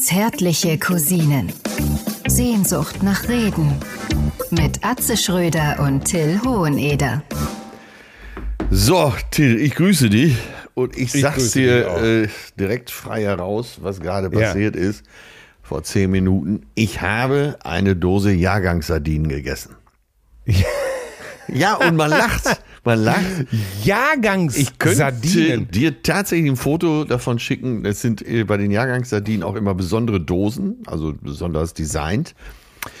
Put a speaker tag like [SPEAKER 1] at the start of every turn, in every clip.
[SPEAKER 1] Zärtliche Cousinen. Sehnsucht nach Reden. Mit Atze Schröder und Till Hoheneder.
[SPEAKER 2] So, Till, ich grüße dich und ich,
[SPEAKER 3] Ich
[SPEAKER 2] sag's dir äh, direkt frei heraus, was gerade
[SPEAKER 3] Ja.
[SPEAKER 2] passiert ist. Vor zehn Minuten. Ich habe eine Dose Jahrgangssardinen gegessen. Ja, und man lacht. Man lacht.
[SPEAKER 3] Jahrgangs
[SPEAKER 2] Ich könnte
[SPEAKER 3] Sardinen.
[SPEAKER 2] dir tatsächlich ein Foto davon schicken. Es sind äh, bei den Jahrgangssardinen auch immer besondere Dosen, also besonders designt.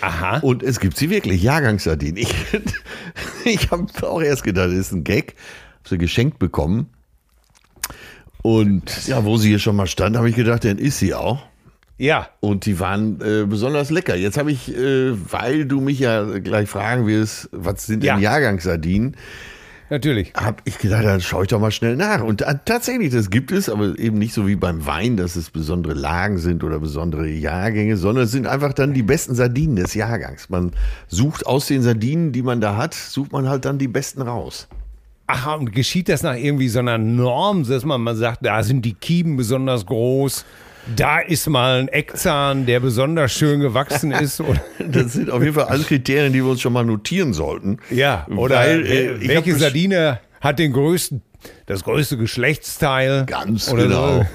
[SPEAKER 3] Aha.
[SPEAKER 2] Und es gibt sie wirklich, Jahrgangssardinen. Ich, ich habe auch erst gedacht, das ist ein Gag. Hab sie geschenkt bekommen. Und ja, wo sie hier schon mal stand, habe ich gedacht, dann ist sie auch.
[SPEAKER 3] Ja.
[SPEAKER 2] Und die waren äh, besonders lecker. Jetzt habe ich, äh, weil du mich ja gleich fragen wirst, was sind denn
[SPEAKER 3] Ja.
[SPEAKER 2] Jahrgangssardinen,
[SPEAKER 3] Natürlich.
[SPEAKER 2] habe ich gedacht, dann schaue ich doch mal schnell nach. Und äh, tatsächlich, das gibt es, aber eben nicht so wie beim Wein, dass es besondere Lagen sind oder besondere Jahrgänge, sondern es sind einfach dann die besten Sardinen des Jahrgangs. Man sucht aus den Sardinen, die man da hat, sucht man halt dann die besten raus.
[SPEAKER 3] Aha, und geschieht das nach irgendwie so einer Norm, dass man mal sagt, da sind die Kiemen besonders groß, da ist mal ein Eckzahn, der besonders schön gewachsen ist.
[SPEAKER 2] Das sind auf jeden Fall alles Kriterien, die wir uns schon mal notieren sollten.
[SPEAKER 3] ja, oder
[SPEAKER 2] Weil, äh,
[SPEAKER 3] welche Sardine hat den größten, das größte Geschlechtsteil?
[SPEAKER 2] Ganz
[SPEAKER 3] oder
[SPEAKER 2] genau.
[SPEAKER 3] So.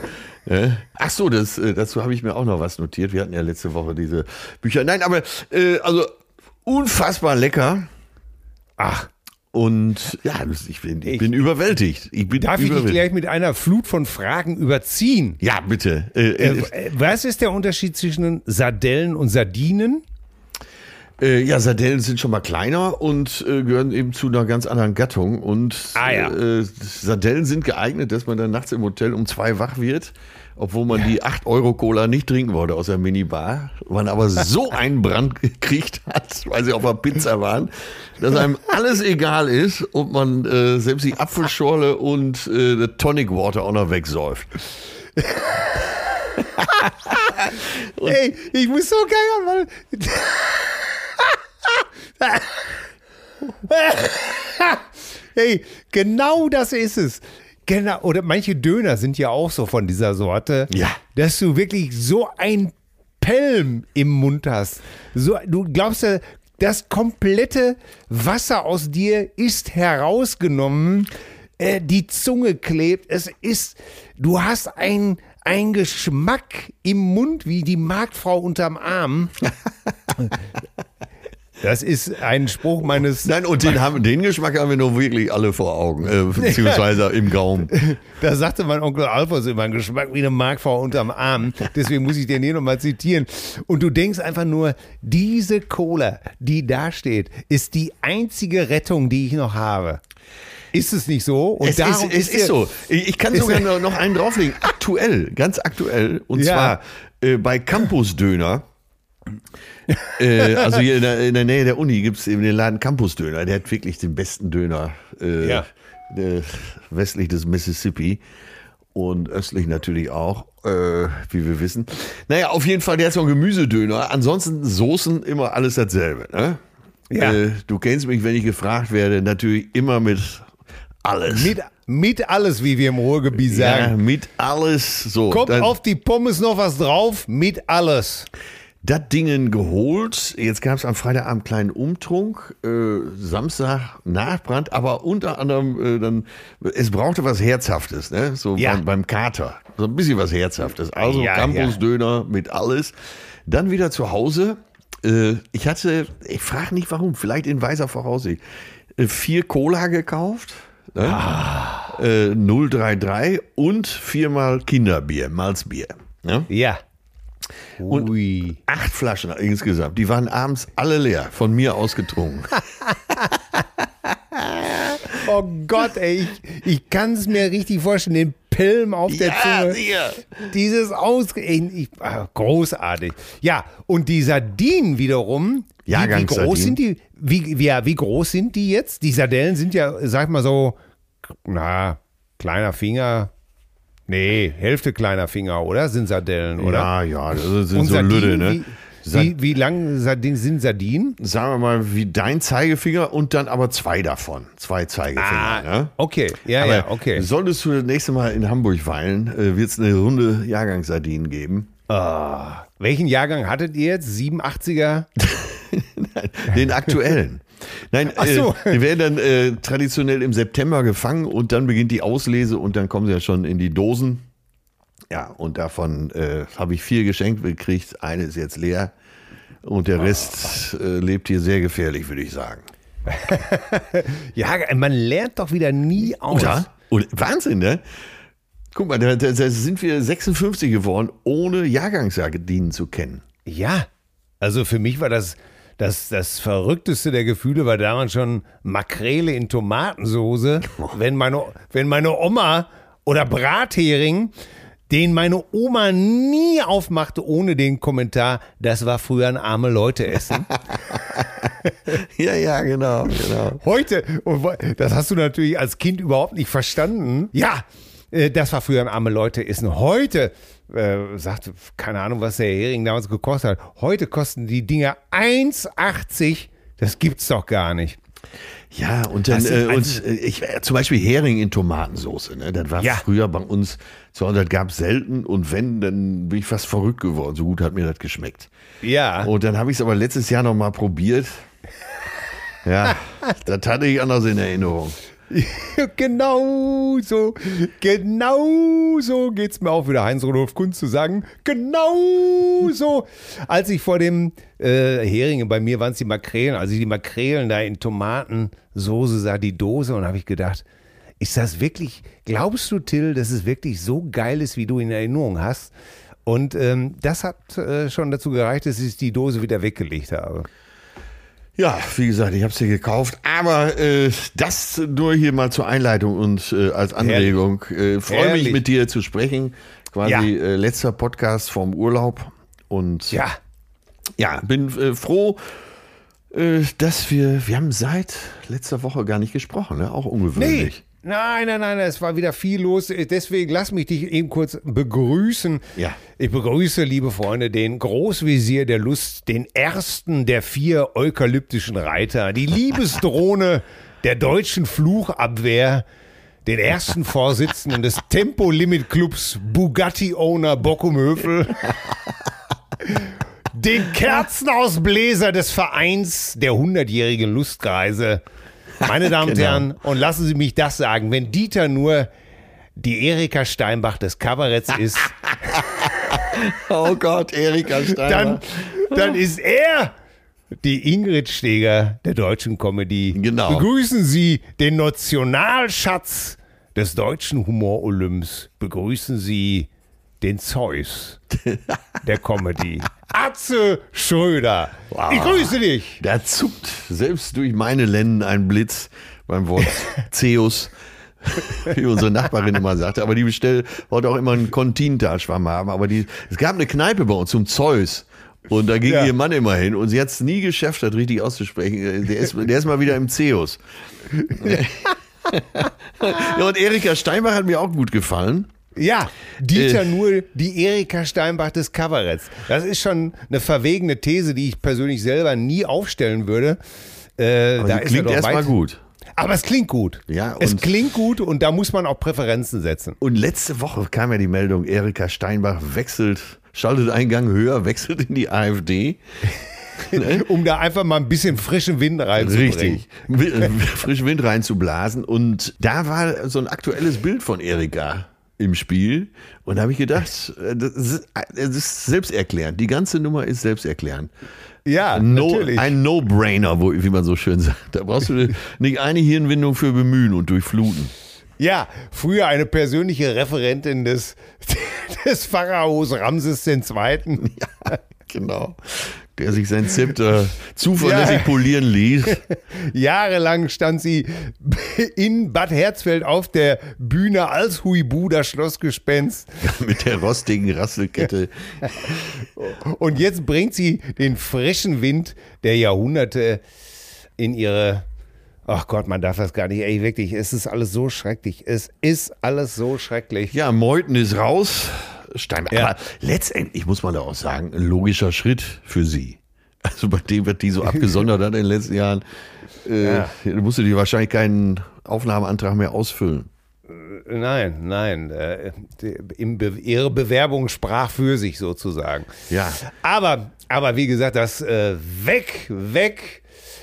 [SPEAKER 2] Ach so, das, äh, dazu habe ich mir auch noch was notiert. Wir hatten ja letzte Woche diese Bücher. Nein, aber äh, also unfassbar lecker.
[SPEAKER 3] Ach,
[SPEAKER 2] Und ja, ich bin, ich bin überwältigt. Ich bin
[SPEAKER 3] darf ich dich
[SPEAKER 2] überwältigt.
[SPEAKER 3] gleich mit einer Flut von Fragen überziehen?
[SPEAKER 2] Ja, bitte. Äh, äh,
[SPEAKER 3] Äh, Was ist der Unterschied zwischen Sardellen und Sardinen?
[SPEAKER 2] äh, ja, Sardellen sind schon mal kleiner und äh, gehören eben zu einer ganz anderen Gattung. Und
[SPEAKER 3] Ah, ja.
[SPEAKER 2] äh, Sardellen sind geeignet, dass man dann nachts im Hotel um zwei wach wird, obwohl man die 8-Euro-Cola nicht trinken wollte aus der Minibar. Man aber so einen Brand gekriegt hat, weil sie auf der Pizza waren, dass einem alles egal ist und man äh, selbst die Apfelschorle und äh, das Tonic Water auch noch wegsäuft.
[SPEAKER 3] Ey, ich muss so geil, weil. hey, genau das ist es. Genau, oder manche Döner sind ja auch so von dieser Sorte,
[SPEAKER 2] Ja.
[SPEAKER 3] dass du wirklich so ein Pelm im Mund hast. So, du glaubst ja, das komplette Wasser aus dir ist herausgenommen, äh, die Zunge klebt, es ist, du hast ein, ein Geschmack im Mund wie die Marktfrau unterm Arm. Das ist ein Spruch meines
[SPEAKER 2] Nein, und den, haben, den Geschmack haben wir nur wirklich alle vor Augen, äh, beziehungsweise im Gaumen.
[SPEAKER 3] Da sagte mein Onkel Alfons immer, ein Geschmack wie eine Markfrau unterm Arm. Deswegen muss ich den hier nochmal zitieren. Und du denkst einfach nur, diese Cola, die da steht, ist die einzige Rettung, die ich noch habe. Ist es nicht so? Und
[SPEAKER 2] Es ist,
[SPEAKER 3] darum
[SPEAKER 2] es ist
[SPEAKER 3] der-
[SPEAKER 2] so. Ich kann
[SPEAKER 3] ist
[SPEAKER 2] sogar noch einen drauflegen. Aktuell, ganz aktuell. Und
[SPEAKER 3] Ja.
[SPEAKER 2] zwar äh, bei Campus Döner. äh, also hier in der, in der Nähe der Uni gibt es eben den Laden Campus Döner. Der hat wirklich den besten Döner äh,
[SPEAKER 3] Ja.
[SPEAKER 2] äh, westlich des Mississippi. Und östlich natürlich auch, äh, wie wir wissen. Naja, auf jeden Fall, der hat so einen Gemüsedöner. Ansonsten Soßen immer alles dasselbe. Ne?
[SPEAKER 3] Ja.
[SPEAKER 2] Äh, du kennst mich, wenn ich gefragt werde, natürlich immer mit alles.
[SPEAKER 3] Mit, mit alles, wie wir im Ruhrgebiet
[SPEAKER 2] Ja,
[SPEAKER 3] sagen.
[SPEAKER 2] mit alles so.
[SPEAKER 3] Kommt auf die Pommes noch was drauf? Mit alles.
[SPEAKER 2] Das Dingen geholt. Jetzt gab es am Freitagabend einen kleinen Umtrunk. Äh, Samstag Nachbrand, aber unter anderem äh, dann, es brauchte was Herzhaftes, ne? So
[SPEAKER 3] Ja.
[SPEAKER 2] beim, beim Kater. So ein bisschen was Herzhaftes. Also
[SPEAKER 3] Ja,
[SPEAKER 2] Campusdöner mit alles. Dann wieder zu Hause. Äh, ich hatte, ich frage nicht warum, vielleicht in weiser Voraussicht, äh, vier Cola gekauft. Ne?
[SPEAKER 3] Ah.
[SPEAKER 2] Äh, 033 und viermal Kinderbier, Malzbier. Ne?
[SPEAKER 3] Ja.
[SPEAKER 2] Und-
[SPEAKER 3] Ui.
[SPEAKER 2] Acht Flaschen insgesamt. Die waren abends alle leer, von mir ausgetrunken.
[SPEAKER 3] Oh Gott, ey, ich, ich kann es mir richtig vorstellen, den Pilm auf der Zunge.
[SPEAKER 2] sicher.
[SPEAKER 3] Dieses Aus... Ich, ich, ah, großartig. Ja, und die Sardinen wiederum, wie, wie groß sind die? Wie, wie, ja, wie groß sind die jetzt? Die Sardellen sind ja, sag mal so, na, kleiner Finger. Nee, Hälfte kleiner Finger, oder? Sind Sardellen, oder?
[SPEAKER 2] Ja, ja, das sind
[SPEAKER 3] Und
[SPEAKER 2] so
[SPEAKER 3] Sardinen,
[SPEAKER 2] Lüde, ne?
[SPEAKER 3] wie- Wie, wie lang Sardin, sind Sardinen?
[SPEAKER 2] Sagen wir mal, wie dein Zeigefinger und dann aber zwei davon. Zwei Zeigefinger.
[SPEAKER 3] Ah,
[SPEAKER 2] ne?
[SPEAKER 3] okay. Ja,
[SPEAKER 2] Aber
[SPEAKER 3] ja, okay.
[SPEAKER 2] solltest du das nächste Mal in Hamburg weilen, äh, wird es eine Runde Jahrgangssardinen geben.
[SPEAKER 3] Ah, welchen Jahrgang hattet ihr jetzt? 87er?
[SPEAKER 2] Den aktuellen. Nein,
[SPEAKER 3] Ach so.
[SPEAKER 2] äh, die werden dann äh, traditionell im September gefangen und dann beginnt die Auslese und dann kommen sie ja schon in die Dosen. Ja, und davon äh, habe ich vier geschenkt gekriegt. Eine ist jetzt leer und der Rest äh, lebt hier sehr gefährlich, würde ich sagen.
[SPEAKER 3] Ja, man lernt doch wieder nie aus.
[SPEAKER 2] Oder? Und Wahnsinn, ne? Guck mal, da, da, da sind wir 56 geworden, ohne Jahrgangssardinen zu kennen.
[SPEAKER 3] Ja, also für mich war das, das das verrückteste der Gefühle war damals schon Makrele in Tomatensoße, wenn meine, wenn meine Oma oder Brathering, den meine Oma nie aufmachte ohne den Kommentar, das war früher ein arme Leute essen.
[SPEAKER 2] Ja, ja, genau, genau.
[SPEAKER 3] Heute, wo- das hast du natürlich als Kind überhaupt nicht verstanden. Ja, äh, das war früher ein arme Leute essen. Heute, äh, sagt, keine Ahnung, was der Hering damals gekostet hat. Heute kosten die Dinger 1,80. Das gibt's doch gar nicht.
[SPEAKER 2] Ja, und dann, äh, und
[SPEAKER 3] also-
[SPEAKER 2] äh, ich, äh, zum Beispiel Hering in Tomatensoße, ne? Das war
[SPEAKER 3] Ja.
[SPEAKER 2] früher bei uns, so, das gab es selten und wenn, dann bin ich fast verrückt geworden. So gut hat mir das geschmeckt.
[SPEAKER 3] Ja.
[SPEAKER 2] Und dann habe ich es aber letztes Jahr noch mal probiert. Ja, das hatte ich anders in Erinnerung.
[SPEAKER 3] genau so, genau so geht's mir auch wieder, Heinz-Rudolf Kunz zu sagen. Genau so. Als ich vor dem äh, Heringe, bei mir waren es die Makrelen, als ich die Makrelen da in Tomatensoße sah, die Dose, und habe ich gedacht, ist das wirklich, glaubst du, Till, dass es wirklich so geil ist, wie du in Erinnerung hast? Und ähm, das hat äh, schon dazu gereicht, dass ich die Dose wieder weggelegt habe.
[SPEAKER 2] Ja, wie gesagt, ich habe es hier gekauft, aber äh, das nur hier mal zur Einleitung und äh, als Anregung. Äh, Freue mich mit dir zu sprechen. Quasi
[SPEAKER 3] Ja.
[SPEAKER 2] äh, letzter Podcast vom Urlaub und
[SPEAKER 3] Ja,
[SPEAKER 2] ja, bin äh, froh, äh, dass wir, wir haben seit letzter Woche gar nicht gesprochen, ne? auch
[SPEAKER 3] Nee. Nein, nein, nein, es war wieder viel los. Deswegen lass mich dich eben kurz begrüßen.
[SPEAKER 2] Ja.
[SPEAKER 3] Ich begrüße, liebe Freunde, den Großvisier der Lust, den ersten der vier eukalyptischen Reiter, die Liebesdrohne der deutschen Fluchabwehr, den ersten Vorsitzenden des Tempo-Limit-Clubs Bugatti-Owner Bockumhöfel. Den Kerzenausbläser des Vereins der hundertjährigen Lustkreise. Meine Damen und
[SPEAKER 2] Genau.
[SPEAKER 3] Herren, und lassen Sie mich das sagen, wenn Dieter nur die Erika Steinbach des Kabaretts ist,
[SPEAKER 2] Oh Gott, Erika Steiner.
[SPEAKER 3] dann, dann ist er die Ingrid Steger der deutschen Comedy.
[SPEAKER 2] Genau.
[SPEAKER 3] Begrüßen Sie den Nationalschatz des deutschen Humor-Olymps. Begrüßen Sie den Zeus der Comedy. Atze Schröder. Ich grüße dich.
[SPEAKER 2] Da zuckt selbst durch meine Lenden ein Blitz beim Wort Zeus, wie unsere Nachbarin immer sagte. Aber die bestellt, wollte auch immer einen Continental-Schwamm haben. Aber die, es gab eine Kneipe bei uns zum Zeus. Und da ging
[SPEAKER 3] Ja.
[SPEAKER 2] ihr Mann immer hin und sie hat es nie geschafft, das richtig auszusprechen. Der ist, der ist mal wieder im Zeus. ja, und Erika Steinbach hat mir auch gut gefallen.
[SPEAKER 3] Ja, Dieter
[SPEAKER 2] Äh.
[SPEAKER 3] nur die Erika Steinbach des Kabaretts. Das ist schon eine verwegene These, die ich persönlich selber nie aufstellen würde. Äh, da
[SPEAKER 2] klingt
[SPEAKER 3] er
[SPEAKER 2] erstmal gut.
[SPEAKER 3] Aber es klingt gut.
[SPEAKER 2] Ja,
[SPEAKER 3] es klingt gut und da muss man auch Präferenzen setzen.
[SPEAKER 2] Und letzte Woche kam ja die Meldung, Erika Steinbach wechselt, schaltet Eingang höher, wechselt in die AfD.
[SPEAKER 3] Um da einfach mal ein bisschen frischen Wind reinzubringen.
[SPEAKER 2] Richtig. Wi- Frisch Wind reinzublasen. Und da war so ein aktuelles Bild von Erika im Spiel. Und da habe ich gedacht, äh, das ist, das ist selbsterklärend. Die ganze Nummer ist selbsterklärend.
[SPEAKER 3] Ja,
[SPEAKER 2] No,
[SPEAKER 3] natürlich.
[SPEAKER 2] ein No-Brainer, wie man so schön sagt. Da brauchst du nicht eine Hirnwindung für bemühen und durchfluten.
[SPEAKER 3] Ja, früher eine persönliche Referentin des, des Pharaos Ramses II.
[SPEAKER 2] Ja, genau. Der sich sein Zepter zuverlässig
[SPEAKER 3] Ja.
[SPEAKER 2] polieren ließ.
[SPEAKER 3] Jahrelang stand sie in Bad Herzfeld auf der Bühne als Huibu, das Schlossgespenst.
[SPEAKER 2] Mit der rostigen Rasselkette.
[SPEAKER 3] Und jetzt bringt sie den frischen Wind der Jahrhunderte in ihre. Ach Gott, man darf das gar nicht. Ey, wirklich, es ist alles so schrecklich. Es ist alles so schrecklich.
[SPEAKER 2] Ja, Meuthen ist raus. Steinberg.
[SPEAKER 3] Ja.
[SPEAKER 2] Aber letztendlich muss man da auch sagen, ein logischer Schritt für sie. Also bei dem wird die so abgesondert hat in den letzten Jahren. Äh,
[SPEAKER 3] Ja.
[SPEAKER 2] Da musst du dir wahrscheinlich keinen Aufnahmeantrag mehr ausfüllen.
[SPEAKER 3] Nein, nein. Äh, die, Be ihre Bewerbung sprach für sich sozusagen.
[SPEAKER 2] Ja.
[SPEAKER 3] Aber, aber wie gesagt, das äh, weg, weg.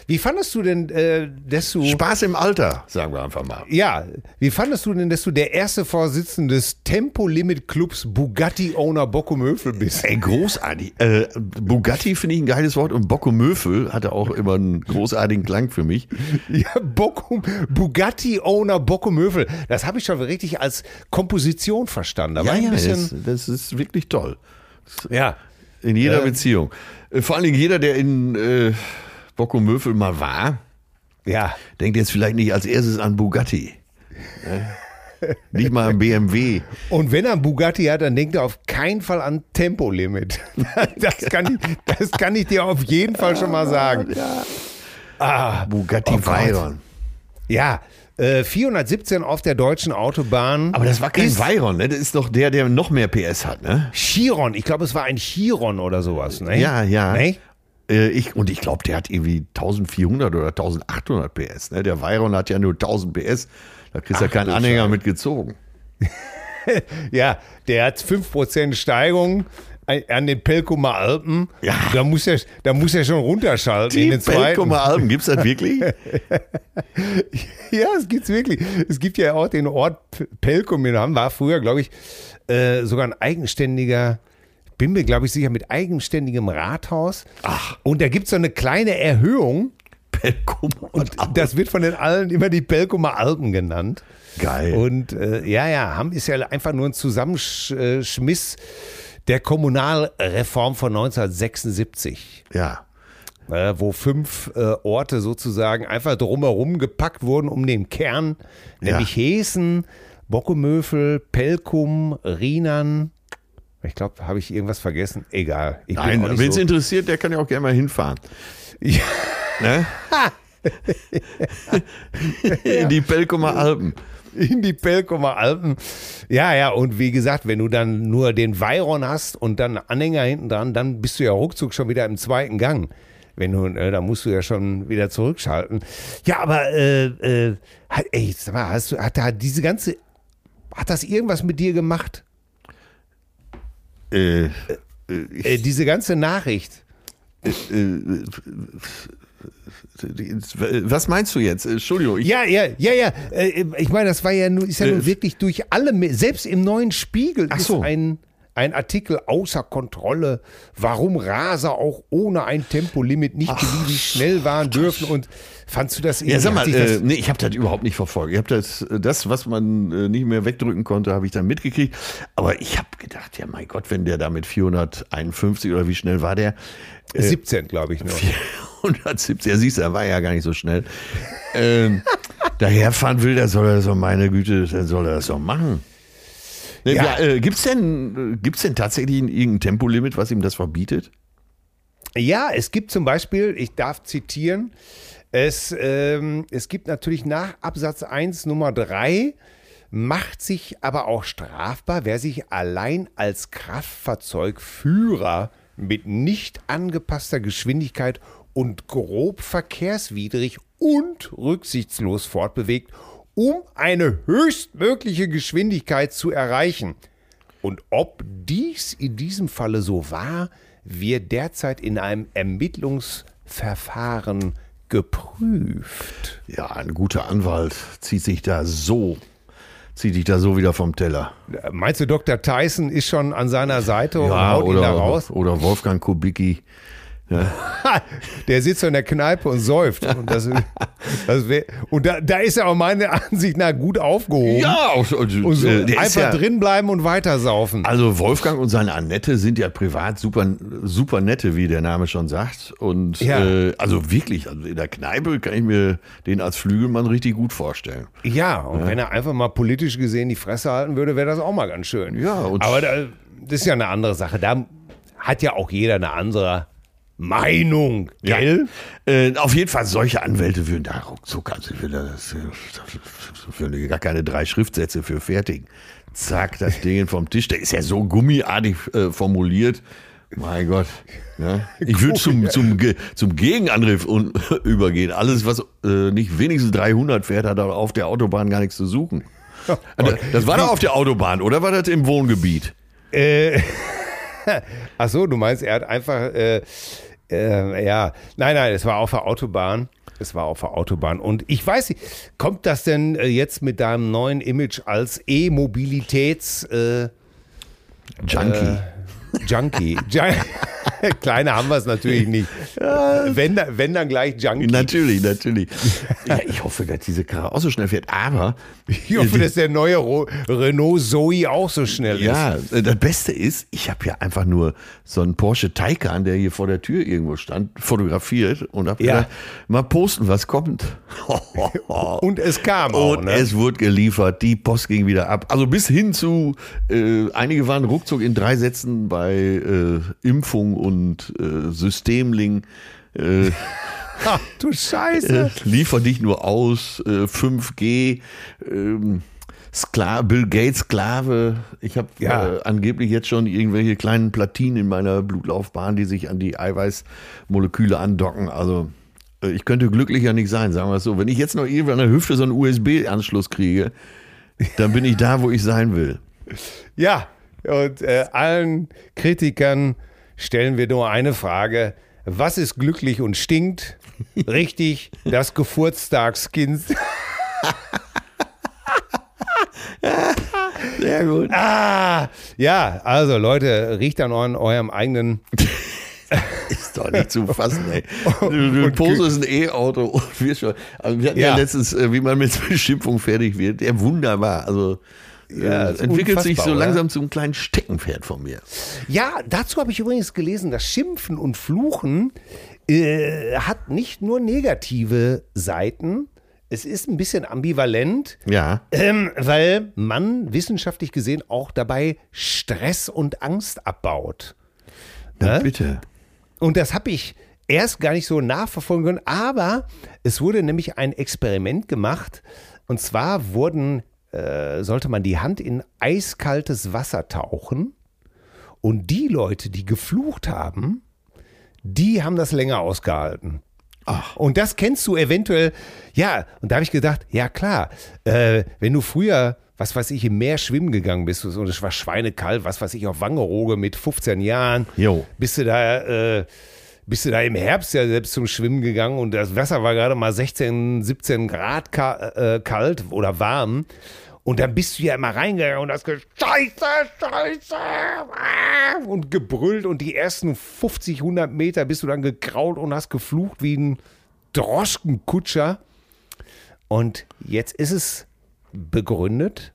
[SPEAKER 3] Wie fandest du denn, äh, dass du.
[SPEAKER 2] Spaß im Alter, sagen wir einfach mal.
[SPEAKER 3] ja, wie fandest du denn, dass du der erste Vorsitzende des Tempolimit-Clubs Bugatti-Owner Bocco Möfel bist?
[SPEAKER 2] Ey, großartig. Äh, Bugatti finde ich ein geiles Wort und Bocco Möfel hatte auch immer einen großartigen Klang für mich.
[SPEAKER 3] Ja, Bocco, Bugatti-Owner Bocco Möfel. Das habe ich schon richtig als Komposition verstanden. Da war ich ein bisschen.
[SPEAKER 2] das, das ist wirklich toll.
[SPEAKER 3] ja.
[SPEAKER 2] In jeder
[SPEAKER 3] Äh,
[SPEAKER 2] Beziehung. Vor allen Dingen jeder, der in äh, Bocco Möfel mal war,
[SPEAKER 3] Ja.
[SPEAKER 2] denkt jetzt vielleicht nicht als erstes an Bugatti. Ne? nicht mal an BMW.
[SPEAKER 3] Und wenn er einen Bugatti hat, dann denkt er auf keinen Fall an Tempolimit. Das kann ich, das kann ich dir auf jeden Fall schon mal sagen.
[SPEAKER 2] Bugatti
[SPEAKER 3] Oh.
[SPEAKER 2] Veyron.
[SPEAKER 3] Ja, äh, 417 auf der deutschen Autobahn.
[SPEAKER 2] Aber das war kein
[SPEAKER 3] ist
[SPEAKER 2] Veyron, ne? Das ist doch der, der noch mehr PS hat, ne?
[SPEAKER 3] Chiron. Ich glaube, es war ein Chiron oder sowas. Ne?
[SPEAKER 2] Ja, ja.
[SPEAKER 3] Ne?
[SPEAKER 2] Äh, ich, und ich glaube, der hat irgendwie 1400 oder 1800 PS. Ne? Der Veyron hat ja nur 1000 PS. Da kriegst du ja keinen Anhänger
[SPEAKER 3] Scheiße.
[SPEAKER 2] mitgezogen.
[SPEAKER 3] Ja, der hat 5% Steigung an den Pelkumer Alpen.
[SPEAKER 2] Ja.
[SPEAKER 3] Da muss er, da muss er schon runterschalten in
[SPEAKER 2] Die
[SPEAKER 3] den zweiten.
[SPEAKER 2] Pelkumer Alpen, gibt's das wirklich?
[SPEAKER 3] Ja, es gibt's wirklich. Es gibt ja auch den Ort Pelkum in Hamm, war früher, glaube ich, äh, sogar ein eigenständiger, bin mir, glaube ich, sicher, mit eigenständigem Rathaus.
[SPEAKER 2] Ach.
[SPEAKER 3] Und da gibt's so eine kleine Erhöhung.
[SPEAKER 2] Pelkumer
[SPEAKER 3] Und das wird von den allen immer die Pelkumer Alpen genannt.
[SPEAKER 2] Geil.
[SPEAKER 3] Und äh, ja, ja, Hamm ist ja einfach nur ein Zusammenschmiss der Kommunalreform von 1976
[SPEAKER 2] ja.
[SPEAKER 3] äh, wo fünf äh, Orte sozusagen einfach drumherum gepackt wurden um den Kern, nämlich Heesen, Bockumöfel, Pelkum, Rienan. Ich glaube, habe ich irgendwas vergessen? Egal. Ich
[SPEAKER 2] Nein, wenn es
[SPEAKER 3] so-
[SPEAKER 2] interessiert, der kann ja auch gerne mal hinfahren.
[SPEAKER 3] Ja.
[SPEAKER 2] Ne? In die Pelkumer Alpen.
[SPEAKER 3] in die Pelkumer Alpen. Ja, ja, und wie gesagt, wenn du dann nur den Veyron hast und dann Anhänger hinten dran, dann bist du ja ruckzuck schon wieder im zweiten Gang. Wenn du, äh, da musst du ja schon wieder zurückschalten. Ja, aber, äh, äh, ey, sag mal, hast du, hat da diese ganze, hat das irgendwas mit dir gemacht?
[SPEAKER 2] Äh,
[SPEAKER 3] Äh, diese ganze Nachricht.
[SPEAKER 2] was meinst du jetzt? Entschuldigung.
[SPEAKER 3] Ja, ja, ja, ja. Äh, Ich meine, das war ja nur, ist ja nun
[SPEAKER 2] Äh,
[SPEAKER 3] wirklich durch alle, selbst im neuen Spiegel
[SPEAKER 2] Ach
[SPEAKER 3] ist
[SPEAKER 2] so.
[SPEAKER 3] ein, ein Artikel außer Kontrolle, warum Raser auch ohne ein Tempolimit nicht beliebig schnell fahren dürfen. Und fandst du das
[SPEAKER 2] Ja, sag mal, äh, nee, ich habe das überhaupt nicht verfolgt. Ich habe das, das, was man äh, nicht mehr wegdrücken konnte, habe ich dann mitgekriegt. Aber ich habe gedacht, ja, mein Gott, wenn der da mit 451 oder wie schnell war der?
[SPEAKER 3] 17, glaube ich, nur.
[SPEAKER 2] 470, ja, siehst du, er war ja gar nicht so schnell. ähm, daherfahren will, der soll er so, meine Güte, dann soll er das doch machen. Ne,
[SPEAKER 3] Ja.
[SPEAKER 2] äh, gibt's denn, äh, gibt's denn tatsächlich ein- irgendein Tempolimit, was ihm das verbietet?
[SPEAKER 3] Ja, es gibt zum Beispiel, ich darf zitieren, es, ähm, es gibt natürlich nach Absatz 1 Nummer 3, macht sich aber auch strafbar, wer sich allein als Kraftfahrzeugführer mit nicht angepasster Geschwindigkeit und grob verkehrswidrig und rücksichtslos fortbewegt, um eine höchstmögliche Geschwindigkeit zu erreichen. Und ob dies in diesem Falle so war, wird derzeit in einem Ermittlungsverfahren geprüft.
[SPEAKER 2] Ja, ein guter Anwalt zieht sich da so, zieht sich da so wieder vom Teller.
[SPEAKER 3] Meinst du, Dr. Tyson ist schon an seiner Seite und
[SPEAKER 2] Ja,
[SPEAKER 3] haut ihn da
[SPEAKER 2] oder,
[SPEAKER 3] raus?
[SPEAKER 2] oder Wolfgang Kubicki.
[SPEAKER 3] Der sitzt so in der Kneipe und säuft. Und, das, das wär, und da, da ist er auch meiner Ansicht nach gut aufgehoben.
[SPEAKER 2] Ja, auch so,
[SPEAKER 3] Und so
[SPEAKER 2] äh,
[SPEAKER 3] einfach
[SPEAKER 2] ja,
[SPEAKER 3] drin bleiben und weiter saufen.
[SPEAKER 2] Also Wolfgang und seine Annette sind ja privat super, super nette, wie der Name schon sagt. Und
[SPEAKER 3] Ja.
[SPEAKER 2] äh, also wirklich, also in der Kneipe kann ich mir den als Flügelmann richtig gut vorstellen.
[SPEAKER 3] Ja, und wenn er einfach mal politisch gesehen die Fresse halten würde, wäre das auch mal ganz schön.
[SPEAKER 2] Ja, und-
[SPEAKER 3] Aber da, das ist ja eine andere Sache. Da hat ja auch jeder eine andere Meinung, gell?
[SPEAKER 2] Äh, auf jeden Fall, solche Anwälte würden da ruckzuck, also ich da das, äh, würden gar keine drei Schriftsätze für fertigen. zack, das Ding vom Tisch. Der ist ja so gummiartig äh, formuliert. Mein Gott. Ja. Ich würde zum, zum, zum Gegenangriff übergehen. Alles, was äh, nicht wenigstens 300 fährt, hat auf der Autobahn gar nichts zu suchen. Also, Das war doch auf der Autobahn, oder war das im Wohngebiet?
[SPEAKER 3] Äh, ach so, du meinst, er hat einfach, äh, äh, ja, nein, nein, es war auf der Autobahn. Es war auf der Autobahn. Und ich weiß nicht, kommt das denn äh, jetzt mit deinem neuen Image als E-Mobilitäts- äh,
[SPEAKER 2] Junkie.
[SPEAKER 3] Junkie? Jun Kleiner haben wir es natürlich nicht. Wenn, wenn dann gleich Junkie.
[SPEAKER 2] Natürlich, natürlich. Ja, ich hoffe, dass diese Karre auch so schnell fährt. Aber
[SPEAKER 3] Ich hoffe, dass der neue Renault Zoe auch so schnell ist.
[SPEAKER 2] ja, äh, das Beste ist, ich habe ja einfach nur so einen Porsche Taycan, der hier vor der Tür irgendwo stand, fotografiert und habe
[SPEAKER 3] Ja.
[SPEAKER 2] gedacht, mal posten, was kommt.
[SPEAKER 3] Und es kam auch,
[SPEAKER 2] Und
[SPEAKER 3] ne?
[SPEAKER 2] es wurde geliefert, die Post ging wieder ab. Also bis hin zu, äh, einige waren ruckzuck in drei Sätzen bei äh, Impfung und äh, Systemling. Äh,
[SPEAKER 3] Ach, du Scheiße.
[SPEAKER 2] äh, liefer dich nur aus, äh, 5G, ähm, Skla Bill Gates Sklave. Ich habe
[SPEAKER 3] Ja.
[SPEAKER 2] äh, angeblich jetzt schon irgendwelche kleinen Platinen in meiner Blutlaufbahn, die sich an die Eiweißmoleküle andocken. Also äh, ich könnte glücklicher nicht sein, sagen wir es so. Wenn ich jetzt noch irgendwann an der Hüfte so einen USB-Anschluss kriege, dann bin ich da, wo ich sein will.
[SPEAKER 3] Ja, und äh, allen Kritikern stellen wir nur eine Frage. Was ist glücklich und stinkt? Richtig, das Geburtstagskind.
[SPEAKER 2] Sehr gut.
[SPEAKER 3] Ah, ja, also Leute, riecht an euren, eurem eigenen.
[SPEAKER 2] Ist doch nicht zu fassen, ey. Du, du postest ein E-Auto und wir schon. Also wir hatten ja,
[SPEAKER 3] Ja.
[SPEAKER 2] letztens, äh, wie man mit Beschimpfung fertig wird. Ja, wunderbar. Also
[SPEAKER 3] Ja,
[SPEAKER 2] äh,
[SPEAKER 3] ist
[SPEAKER 2] entwickelt sich so
[SPEAKER 3] unfassbar, oder?
[SPEAKER 2] langsam zum kleinen Steckenpferd von mir.
[SPEAKER 3] Ja, dazu habe ich übrigens gelesen, dass Schimpfen und Fluchen äh, hat nicht nur negative Seiten. Es ist ein bisschen ambivalent.
[SPEAKER 2] Ja.
[SPEAKER 3] Ähm, weil man wissenschaftlich gesehen auch dabei Stress und Angst abbaut.
[SPEAKER 2] Na,
[SPEAKER 3] Ne?
[SPEAKER 2] bitte.
[SPEAKER 3] Und das habe ich erst gar nicht so nachverfolgen können, aber es wurde nämlich ein Experiment gemacht. Und zwar wurden, äh, sollte man die Hand in eiskaltes Wasser tauchen. Und die Leute, die geflucht haben, die haben das länger ausgehalten.
[SPEAKER 2] Ach.
[SPEAKER 3] Und das kennst du eventuell, ja, und da habe ich gedacht, ja klar, äh, wenn du früher, was weiß ich, im Meer schwimmen gegangen bist und es war schweinekalt, was weiß ich, auf Wangerooge mit 15 Jahren,
[SPEAKER 2] Jo.
[SPEAKER 3] bist du da, äh, bist du da im Herbst ja selbst zum Schwimmen gegangen und das Wasser war gerade mal 16, 17 Grad äh, kalt oder warm. Und dann bist du ja immer reingegangen und hast gesagt, Scheiße, Scheiße, ah, und gebrüllt und die ersten 50, 100 Meter bist du dann gekrault und hast geflucht wie ein Droschkenkutscher. Und jetzt ist es begründet,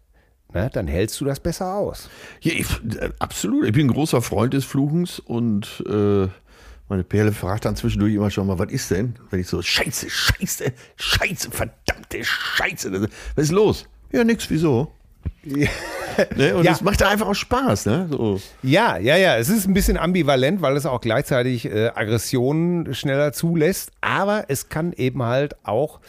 [SPEAKER 3] na, dann hältst du das besser aus.
[SPEAKER 2] Ja, ich, äh, absolut. Ich bin ein großer Freund des Fluchens und äh, meine Perle fragt dann zwischendurch immer schon mal, was ist denn? Wenn ich so, Scheiße, Scheiße, Scheiße, verdammte Scheiße. Was ist los? Ja, nix, wieso? Ne? Und
[SPEAKER 3] Ja.
[SPEAKER 2] das macht einfach auch Spaß, ne? So.
[SPEAKER 3] Ja, ja, ja. Es ist ein bisschen ambivalent, weil es auch gleichzeitig äh, Aggressionen schneller zulässt. Aber es kann eben halt auch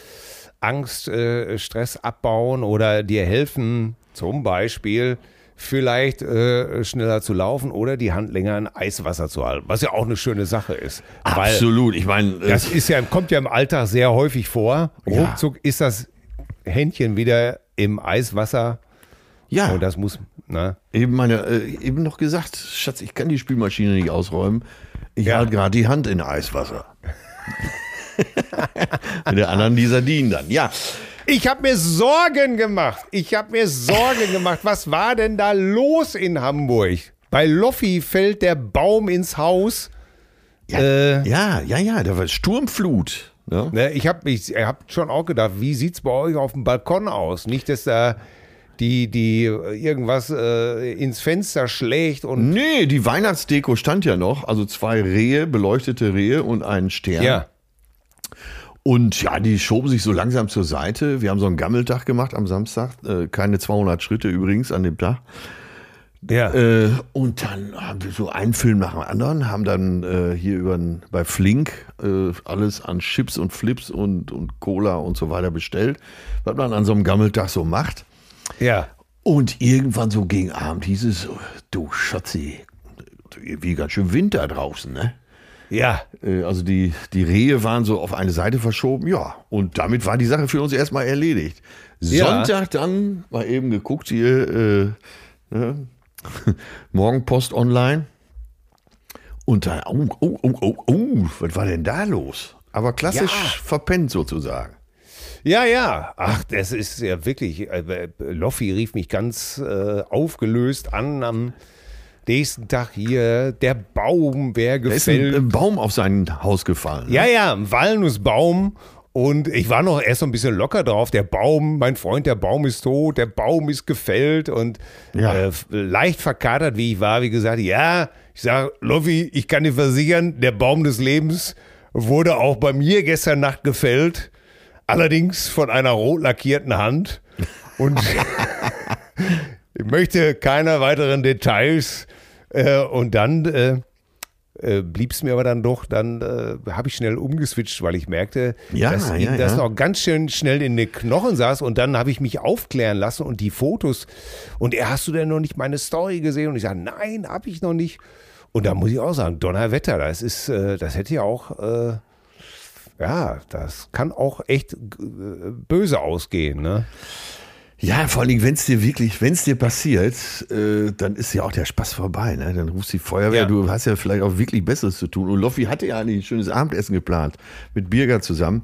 [SPEAKER 3] Angst, äh, Stress abbauen oder dir helfen, zum Beispiel vielleicht äh, schneller zu laufen oder die Hand länger in Eiswasser zu halten, was ja auch eine schöne Sache ist.
[SPEAKER 2] Absolut. Ich meine, äh,
[SPEAKER 3] das ist ja, kommt ja im Alltag sehr häufig vor.
[SPEAKER 2] Ja.
[SPEAKER 3] Ruckzuck ist das Händchen wieder im Eiswasser
[SPEAKER 2] ja.
[SPEAKER 3] und das muss, ne?
[SPEAKER 2] Eben meine, äh, eben noch gesagt, Schatz, ich kann die Spülmaschine nicht ausräumen. Ich
[SPEAKER 3] Ja.
[SPEAKER 2] halte gerade die Hand in Eiswasser. Mit der anderen die Sardinen dann. Ja.
[SPEAKER 3] Ich habe mir Sorgen gemacht. Ich habe mir Sorgen gemacht. Was war denn da los in Hamburg? Bei Loffi fällt der Baum ins Haus.
[SPEAKER 2] Ja,
[SPEAKER 3] Äh.
[SPEAKER 2] ja, ja, ja, da war Sturmflut. Ne,
[SPEAKER 3] ich habe ich hab schon auch gedacht, wie sieht's bei euch auf dem Balkon aus? Nicht, dass da die, die irgendwas äh, ins Fenster schlägt und
[SPEAKER 2] Nee, die Weihnachtsdeko stand ja noch. Also zwei Rehe, beleuchtete Rehe und einen Stern.
[SPEAKER 3] ja.
[SPEAKER 2] Und ja, die schoben sich so langsam zur Seite. Wir haben so einen Gammeltag gemacht am Samstag. Äh, keine 200 Schritte übrigens an dem Tag.
[SPEAKER 3] Ja.
[SPEAKER 2] Äh, und dann haben wir so einen Film nach dem anderen, haben dann äh, hier über bei Flink äh, alles an Chips und Flips und, und Cola und so weiter bestellt, was man an so einem Gammeltag so macht.
[SPEAKER 3] ja.
[SPEAKER 2] Und irgendwann so gegen Abend hieß es, du Schatzi, wie ganz schön Winter draußen, ne?
[SPEAKER 3] Ja.
[SPEAKER 2] Äh, Also die, die Rehe waren so auf eine Seite verschoben, ja. Und damit war die Sache für uns erstmal erledigt.
[SPEAKER 3] Ja.
[SPEAKER 2] Sonntag dann, mal eben geguckt hier, äh, ne? Morgenpost online. Und dann, oh, oh, oh, oh, oh, was war denn da los? Aber klassisch
[SPEAKER 3] Ja.
[SPEAKER 2] verpennt sozusagen.
[SPEAKER 3] Ja, ja. Ach, das ist ja wirklich. Äh, Loffi rief mich ganz äh, aufgelöst an am nächsten Tag hier. Der Baum wäre
[SPEAKER 2] Da ist ein,
[SPEAKER 3] gefällt.
[SPEAKER 2] ein Baum auf sein Haus gefallen. ne?
[SPEAKER 3] Ja, ja, ein Walnussbaum. Und ich war noch erst so ein bisschen locker drauf. Der Baum, mein Freund, der Baum ist tot, der Baum ist gefällt und
[SPEAKER 2] Ja.
[SPEAKER 3] äh, leicht verkatert, wie ich war, wie gesagt, ja, ich sage, Loffi, ich kann dir versichern, der Baum des Lebens wurde auch bei mir gestern Nacht gefällt. Allerdings von einer rot lackierten Hand. Und ich möchte keine weiteren Details. Äh, und dann äh, äh, blieb es mir aber dann doch, dann äh, habe ich schnell umgeswitcht, weil ich merkte,
[SPEAKER 2] Ja,
[SPEAKER 3] dass
[SPEAKER 2] ja,
[SPEAKER 3] ihm das
[SPEAKER 2] ja.
[SPEAKER 3] noch ganz schön schnell in den Knochen saß und dann habe ich mich aufklären lassen und die Fotos und er hast du denn noch nicht meine Story gesehen und ich sage, nein, habe ich noch nicht und da muss ich auch sagen, Donnerwetter, das ist, äh, das hätte ja auch, äh, ja, das kann auch echt böse ausgehen, ne?
[SPEAKER 2] Ja, vor allem, wenn es dir wirklich, wenn es dir passiert, äh, dann ist ja auch der Spaß vorbei. Ne? Dann rufst du die Feuerwehr,
[SPEAKER 3] Ja.
[SPEAKER 2] du hast ja vielleicht auch wirklich Besseres zu tun. Und Loffi hatte ja eigentlich ein schönes Abendessen geplant mit Birger zusammen.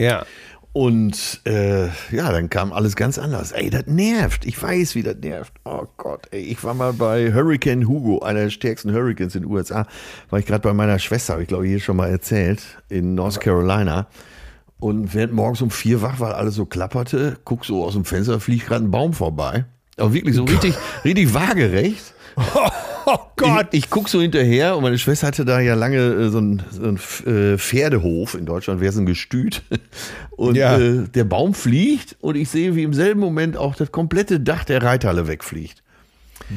[SPEAKER 3] Ja.
[SPEAKER 2] Und äh, ja, dann kam alles ganz anders. Ey, das nervt. Ich weiß, wie das nervt. Oh Gott, ey, ich war mal bei Hurricane Hugo, einer der stärksten Hurricanes in den USA. War ich gerade bei meiner Schwester, habe ich glaube ich hier schon mal erzählt, in North Carolina. Und während morgens um vier wach war, alles so klapperte, guck so aus dem Fenster, fliegt gerade ein Baum vorbei. Aber wirklich so richtig, richtig waagerecht.
[SPEAKER 3] Oh Gott.
[SPEAKER 2] Ich, ich guck so hinterher und meine Schwester hatte da ja lange äh, so einen so einen, äh, Pferdehof. In Deutschland wäre es ein Gestüt. Und
[SPEAKER 3] Ja.
[SPEAKER 2] äh, der Baum fliegt und ich sehe, wie im selben Moment auch das komplette Dach der Reithalle wegfliegt.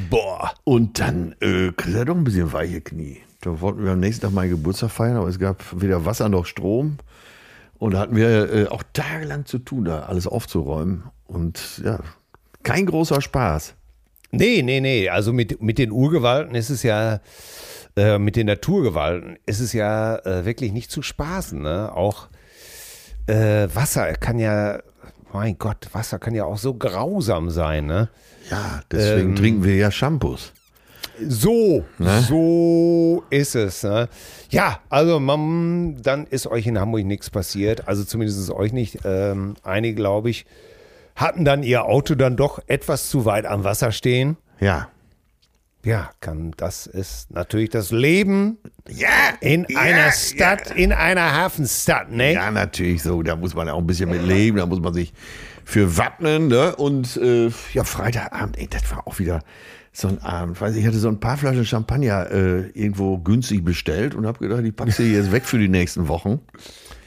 [SPEAKER 3] Boah.
[SPEAKER 2] Und dann äh, kriegt er doch ein bisschen weiche Knie. Da wollten wir am nächsten Tag meinen Geburtstag feiern, aber es gab weder Wasser noch Strom. Und da hatten wir äh, auch tagelang zu tun, da alles aufzuräumen. Und ja, kein großer Spaß.
[SPEAKER 3] Nee, nee, nee. Also mit, mit den Urgewalten ist es ja, äh, mit den Naturgewalten ist es ja äh, wirklich nicht zu spaßen. Ne? Auch äh, Wasser kann ja, mein Gott, Wasser kann ja auch so grausam sein. Ne?
[SPEAKER 2] Ja, deswegen
[SPEAKER 3] Ähm,
[SPEAKER 2] trinken wir ja Shampoos.
[SPEAKER 3] So,
[SPEAKER 2] Ne?
[SPEAKER 3] so ist es. Ne? Ja, also man, dann ist euch in Hamburg nichts passiert. Also zumindest euch nicht. Ähm, einige, glaube ich, hatten dann ihr Auto dann doch etwas zu weit am Wasser stehen.
[SPEAKER 2] Ja.
[SPEAKER 3] Ja, kann, das ist natürlich das Leben
[SPEAKER 2] Ja,
[SPEAKER 3] in
[SPEAKER 2] ja,
[SPEAKER 3] einer Stadt, in einer Hafenstadt, ne?
[SPEAKER 2] Ja, natürlich so. Da muss man auch ein bisschen mit leben, da muss man sich für wappnen. Ne? Und äh, ja, Freitagabend, ey, das war auch wieder so ein Abend. Weiß ich, ich hatte so ein paar Flaschen Champagner äh, irgendwo günstig bestellt und habe gedacht, die packst du jetzt weg für die nächsten Wochen.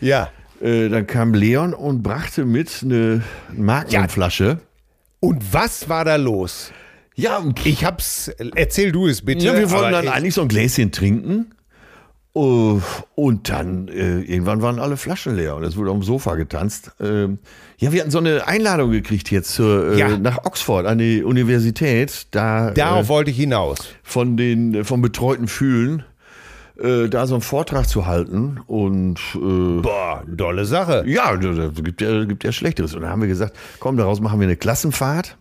[SPEAKER 3] Ja.
[SPEAKER 2] Äh, dann kam Leon und brachte mit eine Magnumflasche.
[SPEAKER 3] Und was war da los?
[SPEAKER 2] Ja,
[SPEAKER 3] Ich hab's, erzähl du es bitte.
[SPEAKER 2] Ja, wir wollten dann
[SPEAKER 3] ich-
[SPEAKER 2] eigentlich so ein Gläschen trinken. Uh, Und dann äh, irgendwann waren alle Flaschen leer und es wurde auf dem Sofa getanzt. Ähm, ja, wir hatten so eine Einladung gekriegt jetzt äh,
[SPEAKER 3] Ja.
[SPEAKER 2] nach Oxford an die Universität, da
[SPEAKER 3] Darauf
[SPEAKER 2] äh,
[SPEAKER 3] wollte ich hinaus.
[SPEAKER 2] von den äh, vom betreuten Fühlen äh, da so einen Vortrag zu halten und äh,
[SPEAKER 3] Boah, dolle Sache.
[SPEAKER 2] ja, da- da gibt ja gibt ja Schlechteres. Und da haben wir gesagt, komm, daraus machen wir eine Klassenfahrt.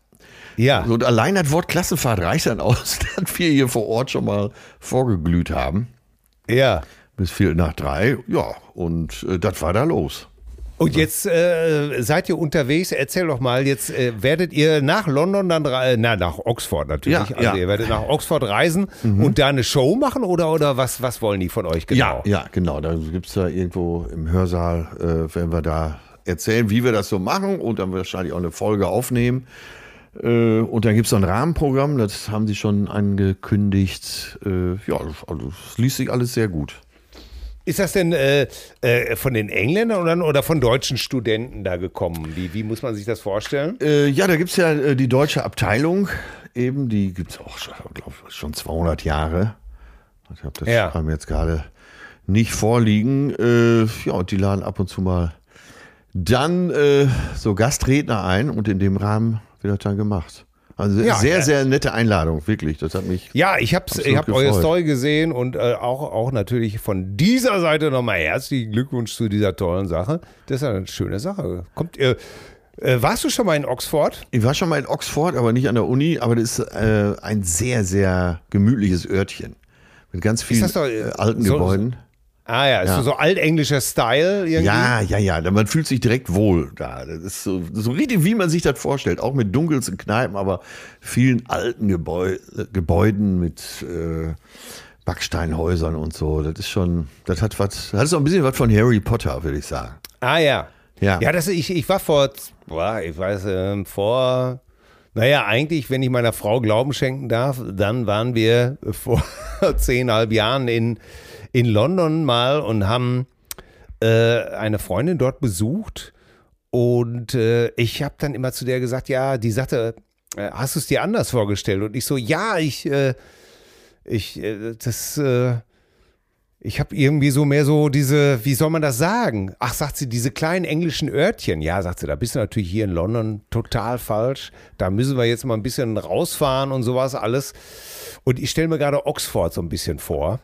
[SPEAKER 3] Ja.
[SPEAKER 2] So, und allein das Wort Klassenfahrt reicht dann aus, dass wir hier vor Ort schon mal vorgeglüht haben.
[SPEAKER 3] Ja.
[SPEAKER 2] Bis viel nach drei, ja, und äh, das war da los.
[SPEAKER 3] Und jetzt äh, seid ihr unterwegs, erzähl doch mal, jetzt äh, werdet ihr nach London dann, rei- na, nach Oxford natürlich,
[SPEAKER 2] Ja,
[SPEAKER 3] also
[SPEAKER 2] ja.
[SPEAKER 3] ihr werdet nach Oxford reisen und da eine Show machen oder, oder was, was wollen die von euch genau?
[SPEAKER 2] Ja, ja, genau. Da gibt es da irgendwo im Hörsaal, äh, werden wir da erzählen, wie wir das so machen und dann wahrscheinlich auch eine Folge aufnehmen. Äh, und dann gibt es so ein Rahmenprogramm, das haben sie schon angekündigt. Äh, ja, also es liest sich alles sehr gut.
[SPEAKER 3] Ist das denn äh, äh, von den Engländern oder, von deutschen Studenten da gekommen? Wie, wie muss man sich das vorstellen?
[SPEAKER 2] Äh, ja, da gibt es ja äh, die deutsche Abteilung, eben, die gibt es auch schon, glaub, schon 200 Jahre. Ich habe das
[SPEAKER 3] Ja.
[SPEAKER 2] haben jetzt gerade nicht vorliegen. Ja, und die laden ab und zu mal dann so Gastredner ein und in dem Rahmen wird das dann gemacht. Also
[SPEAKER 3] Ja,
[SPEAKER 2] sehr,
[SPEAKER 3] ja.
[SPEAKER 2] sehr nette Einladung, wirklich. Das hat mich.
[SPEAKER 3] Ja, ich
[SPEAKER 2] Absolut
[SPEAKER 3] ich hab eure
[SPEAKER 2] gefreut.
[SPEAKER 3] Story gesehen und äh, auch, auch natürlich von dieser Seite nochmal herzlichen Glückwunsch zu dieser tollen Sache. Das ist eine schöne Sache. Kommt ihr, äh, warst du schon mal in Oxford?
[SPEAKER 2] Ich war schon mal in Oxford, aber nicht an der Uni, aber das ist äh, ein sehr, sehr gemütliches Örtchen. Mit ganz vielen
[SPEAKER 3] doch,
[SPEAKER 2] äh,
[SPEAKER 3] äh,
[SPEAKER 2] alten
[SPEAKER 3] so-
[SPEAKER 2] Gebäuden.
[SPEAKER 3] Ah ja, ist
[SPEAKER 2] Ja.
[SPEAKER 3] so, altenglischer Style irgendwie?
[SPEAKER 2] Ja, ja, ja. Man fühlt sich direkt wohl da. Das ist so, so richtig, wie man sich das vorstellt. Auch mit dunkelsten Kneipen, aber vielen alten Gebäu Gebäuden mit äh, Backsteinhäusern und so. Das ist schon, das hat was, das hat so ein bisschen was von Harry Potter, würde ich sagen.
[SPEAKER 3] Ah ja.
[SPEAKER 2] Ja.
[SPEAKER 3] Ja, das, ich, ich war vor, boah, ich weiß, ähm, vor, naja, eigentlich, wenn ich meiner Frau Glauben schenken darf, dann waren wir vor zehnhalb Jahren in, in London mal und haben äh, eine Freundin dort besucht. Und äh, ich habe dann immer zu der gesagt, ja, die sagte, äh, hast du es dir anders vorgestellt? Und ich so, ja, ich, äh, ich, äh, das, äh, ich habe irgendwie so mehr so diese, wie soll man das sagen? Ach, sagt sie, diese kleinen englischen Örtchen. Ja, sagt sie, da bist du natürlich hier in London total falsch. Da müssen wir jetzt mal ein bisschen rausfahren und sowas alles. Und ich stelle mir gerade Oxford so ein bisschen vor.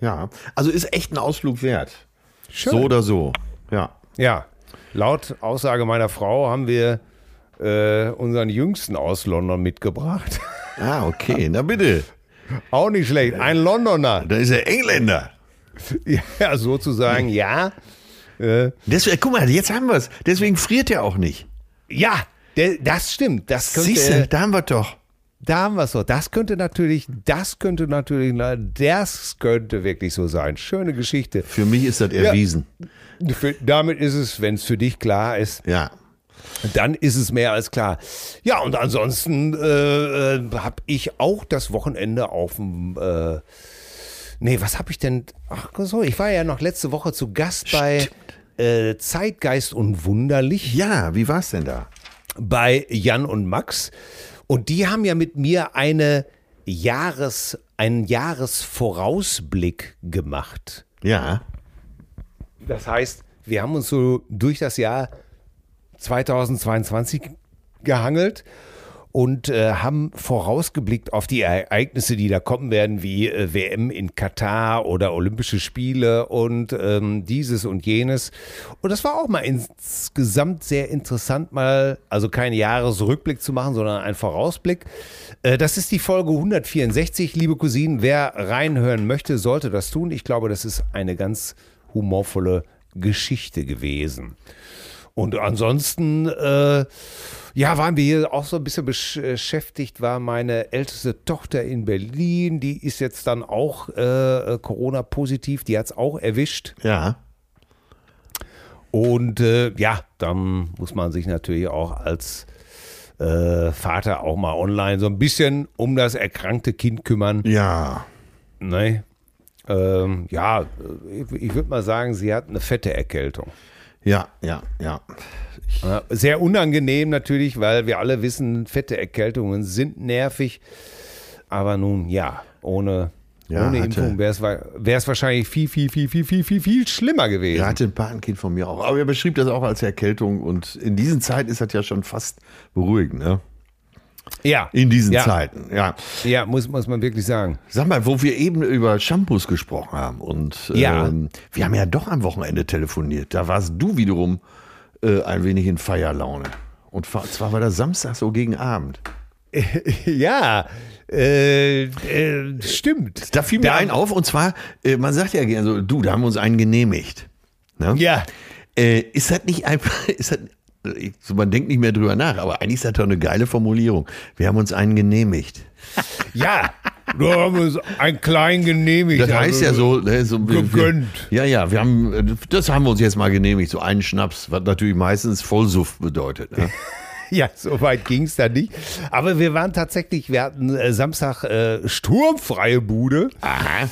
[SPEAKER 2] Ja. Also ist echt ein Ausflug wert.
[SPEAKER 3] Schön.
[SPEAKER 2] So oder so. Ja.
[SPEAKER 3] Ja, laut Aussage meiner Frau haben wir äh, unseren Jüngsten aus London mitgebracht.
[SPEAKER 2] Ah, okay. Na bitte.
[SPEAKER 3] Auch nicht schlecht. Ein Londoner.
[SPEAKER 2] Da ist er Engländer.
[SPEAKER 3] Ja, sozusagen, ja. Äh,
[SPEAKER 2] Deswegen, guck mal, jetzt haben wir es. Deswegen friert er auch nicht.
[SPEAKER 3] ja, der, das stimmt. Das könnte,
[SPEAKER 2] Siehst du, da haben wir doch.
[SPEAKER 3] Da haben wir es so. Das könnte natürlich, das könnte natürlich, das könnte wirklich so sein. Schöne Geschichte.
[SPEAKER 2] Für mich ist das erwiesen.
[SPEAKER 3] Für, damit ist es, wenn es für dich klar ist,
[SPEAKER 2] Ja.
[SPEAKER 3] dann ist es mehr als klar. Ja, und ansonsten äh, äh, habe ich auch das Wochenende auf dem. Äh, nee, was habe ich denn? Ach so, ich war ja noch letzte Woche zu Gast bei äh, Zeitgeist und Wunderlich.
[SPEAKER 2] Ja, wie war's denn da?
[SPEAKER 3] bei Jan und Max. Und die haben ja mit mir eine Jahres, einen Jahresvorausblick gemacht.
[SPEAKER 2] Ja.
[SPEAKER 3] Das heißt, wir haben uns so durch das Jahr 2022 gehangelt und äh, haben vorausgeblickt auf die Ereignisse, die da kommen werden, wie äh, WM in Katar oder Olympische Spiele und ähm, dieses und jenes. Und das war auch mal insgesamt sehr interessant, mal, also keinen Jahresrückblick zu machen, sondern einen Vorausblick. Äh, das ist die Folge 164, liebe Cousinen. Wer reinhören möchte, sollte das tun. Ich glaube, das ist eine ganz humorvolle Geschichte gewesen. Und ansonsten, äh, ja, waren wir hier auch so ein bisschen beschäftigt, war meine älteste Tochter in Berlin, die ist jetzt dann auch äh, Corona-positiv, die hat es auch erwischt.
[SPEAKER 2] Ja.
[SPEAKER 3] Und äh, ja, dann muss man sich natürlich auch als äh, Vater auch mal online so ein bisschen um das erkrankte Kind kümmern.
[SPEAKER 2] Ja.
[SPEAKER 3] Ne? Ähm, ja, ich, ich würde mal sagen, sie hat eine fette Erkältung.
[SPEAKER 2] Ja, ja, ja.
[SPEAKER 3] Sehr unangenehm natürlich, weil wir alle wissen, fette Erkältungen sind nervig. Aber nun, ja, ohne,
[SPEAKER 2] Ja,
[SPEAKER 3] ohne
[SPEAKER 2] hatte-
[SPEAKER 3] Impfung wäre es wahrscheinlich viel, viel, viel, viel, viel, viel, viel schlimmer gewesen.
[SPEAKER 2] Er hatte ein Patenkind von mir auch. Aber er beschrieb das auch als Erkältung und in diesen Zeiten ist das ja schon fast beruhigend, ne?
[SPEAKER 3] Ja,
[SPEAKER 2] In diesen
[SPEAKER 3] ja,
[SPEAKER 2] Zeiten, ja.
[SPEAKER 3] Ja, muss, muss man wirklich sagen.
[SPEAKER 2] Sag mal, wo wir eben über Shampoos gesprochen haben und
[SPEAKER 3] Ja.
[SPEAKER 2] ähm, wir haben ja doch am Wochenende telefoniert. Da warst du wiederum äh, ein wenig in Feierlaune. Und zwar war das Samstag so gegen Abend.
[SPEAKER 3] ja, äh, äh, stimmt.
[SPEAKER 2] Da fiel mir
[SPEAKER 3] Da-
[SPEAKER 2] ein auf und zwar, äh, man sagt ja gerne so, du, da haben wir uns einen genehmigt. Ne?
[SPEAKER 3] Ja,
[SPEAKER 2] Äh, ist das nicht einfach, ist das, ich- so, man denkt nicht mehr drüber nach, aber eigentlich ist das doch eine geile Formulierung. Wir haben uns einen genehmigt.
[SPEAKER 3] ja. Da haben wir uns ein klein genehmigt.
[SPEAKER 2] Das heißt ja so, ne, so
[SPEAKER 3] gegönnt.
[SPEAKER 2] Wir, ja, ja, wir haben, äh, das haben wir uns jetzt mal genehmigt, so einen Schnaps, was natürlich meistens Vollsuff bedeutet. Ne?
[SPEAKER 3] Ja, so weit ging es dann nicht. Aber wir waren tatsächlich, wir hatten äh, Samstag äh, sturmfreie Bude.
[SPEAKER 2] Aha.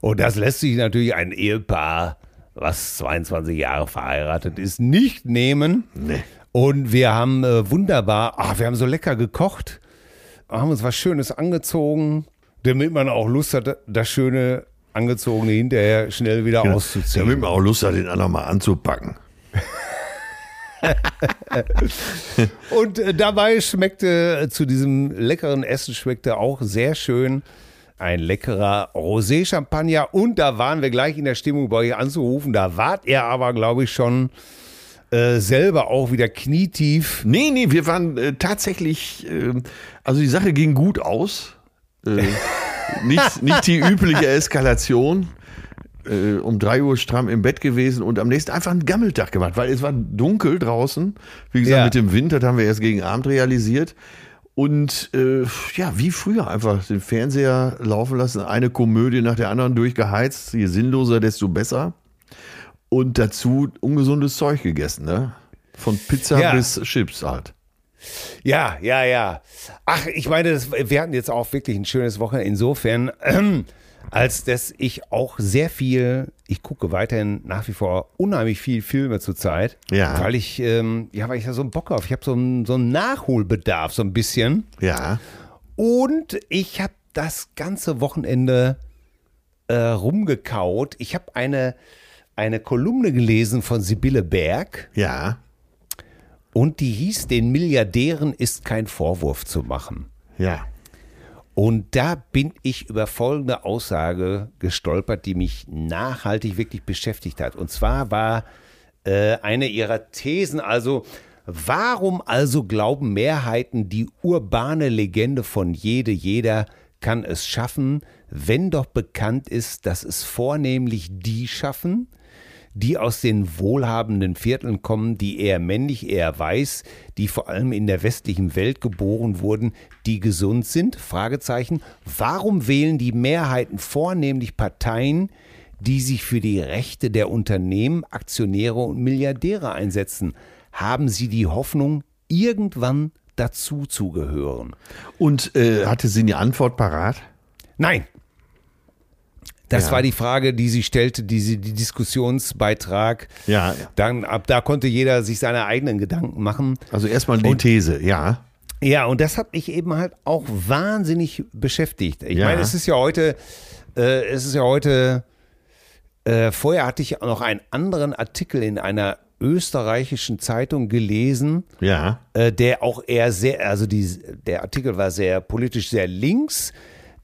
[SPEAKER 3] Und das lässt sich natürlich ein Ehepaar, was 22 Jahre verheiratet ist, nicht nehmen.
[SPEAKER 2] Nee.
[SPEAKER 3] Und wir haben äh, wunderbar, ach, wir haben so lecker gekocht, haben uns was Schönes angezogen, damit man auch Lust hat, das schöne Angezogene hinterher schnell wieder auszuziehen.
[SPEAKER 2] Damit man auch Lust hat, den anderen mal anzupacken.
[SPEAKER 3] Und äh, dabei schmeckte äh, zu diesem leckeren Essen schmeckte auch sehr schön ein leckerer Rosé-Champagner. Und da waren wir gleich in der Stimmung, bei euch anzurufen. Da wart er aber, glaube ich, schon äh, selber auch wieder knietief.
[SPEAKER 2] Nee, nee, wir waren äh, tatsächlich, äh, also die Sache ging gut aus. Äh, nicht, nicht die übliche Eskalation. Äh, um drei Uhr stramm im Bett gewesen und am nächsten einfach einen Gammeltag gemacht, weil es war dunkel draußen. Wie gesagt,
[SPEAKER 3] Ja.
[SPEAKER 2] mit dem Wind, das haben wir erst gegen Abend realisiert. Und äh, ja, wie früher einfach den Fernseher laufen lassen, eine Komödie nach der anderen durchgeheizt. Je sinnloser, desto besser. Und dazu ungesundes Zeug gegessen, ne? Von Pizza
[SPEAKER 3] Ja.
[SPEAKER 2] bis Chips halt.
[SPEAKER 3] Ja, ja, ja. Ach, ich meine, das, wir hatten jetzt auch wirklich ein schönes Wochenende. Insofern, ähm, als dass ich auch sehr viel, ich gucke weiterhin nach wie vor unheimlich viel Filme zurzeit.
[SPEAKER 2] Ja.
[SPEAKER 3] Weil ich, ähm, ja, weil ich da so einen Bock auf. Ich habe so einen, so einen Nachholbedarf, so ein bisschen.
[SPEAKER 2] Ja.
[SPEAKER 3] Und ich habe das ganze Wochenende äh, rumgekaut. Ich habe eine, eine Kolumne gelesen von Sibylle Berg.
[SPEAKER 2] Ja.
[SPEAKER 3] Und die hieß, den Milliardären ist kein Vorwurf zu machen.
[SPEAKER 2] Ja.
[SPEAKER 3] Und da bin ich über folgende Aussage gestolpert, die mich nachhaltig wirklich beschäftigt hat. Und zwar war äh, eine ihrer Thesen, also warum also glauben Mehrheiten, die urbane Legende von jede, jeder kann es schaffen, wenn doch bekannt ist, dass es vornehmlich die schaffen, die aus den wohlhabenden Vierteln kommen, die eher männlich, eher weiß, die vor allem in der westlichen Welt geboren wurden, die gesund sind? Fragezeichen. Warum wählen die Mehrheiten vornehmlich Parteien, die sich für die Rechte der Unternehmen, Aktionäre und Milliardäre einsetzen? Haben sie die Hoffnung, irgendwann dazu zu gehören?
[SPEAKER 2] Und äh, hatte sie eine Antwort parat?
[SPEAKER 3] Nein. Das
[SPEAKER 2] Ja.
[SPEAKER 3] war die Frage, die sie stellte, die sie, die Diskussionsbeitrag.
[SPEAKER 2] Ja, ja.
[SPEAKER 3] Dann, ab da konnte jeder sich seine eigenen Gedanken machen.
[SPEAKER 2] Also erstmal die These, ja.
[SPEAKER 3] Ja, und das hat mich eben halt auch wahnsinnig beschäftigt. Ich
[SPEAKER 2] Ja.
[SPEAKER 3] meine, es ist ja heute, äh, es ist ja heute, äh, vorher hatte ich noch einen anderen Artikel in einer österreichischen Zeitung gelesen,
[SPEAKER 2] Ja.
[SPEAKER 3] äh, der auch eher sehr, also die, der Artikel war sehr politisch sehr links.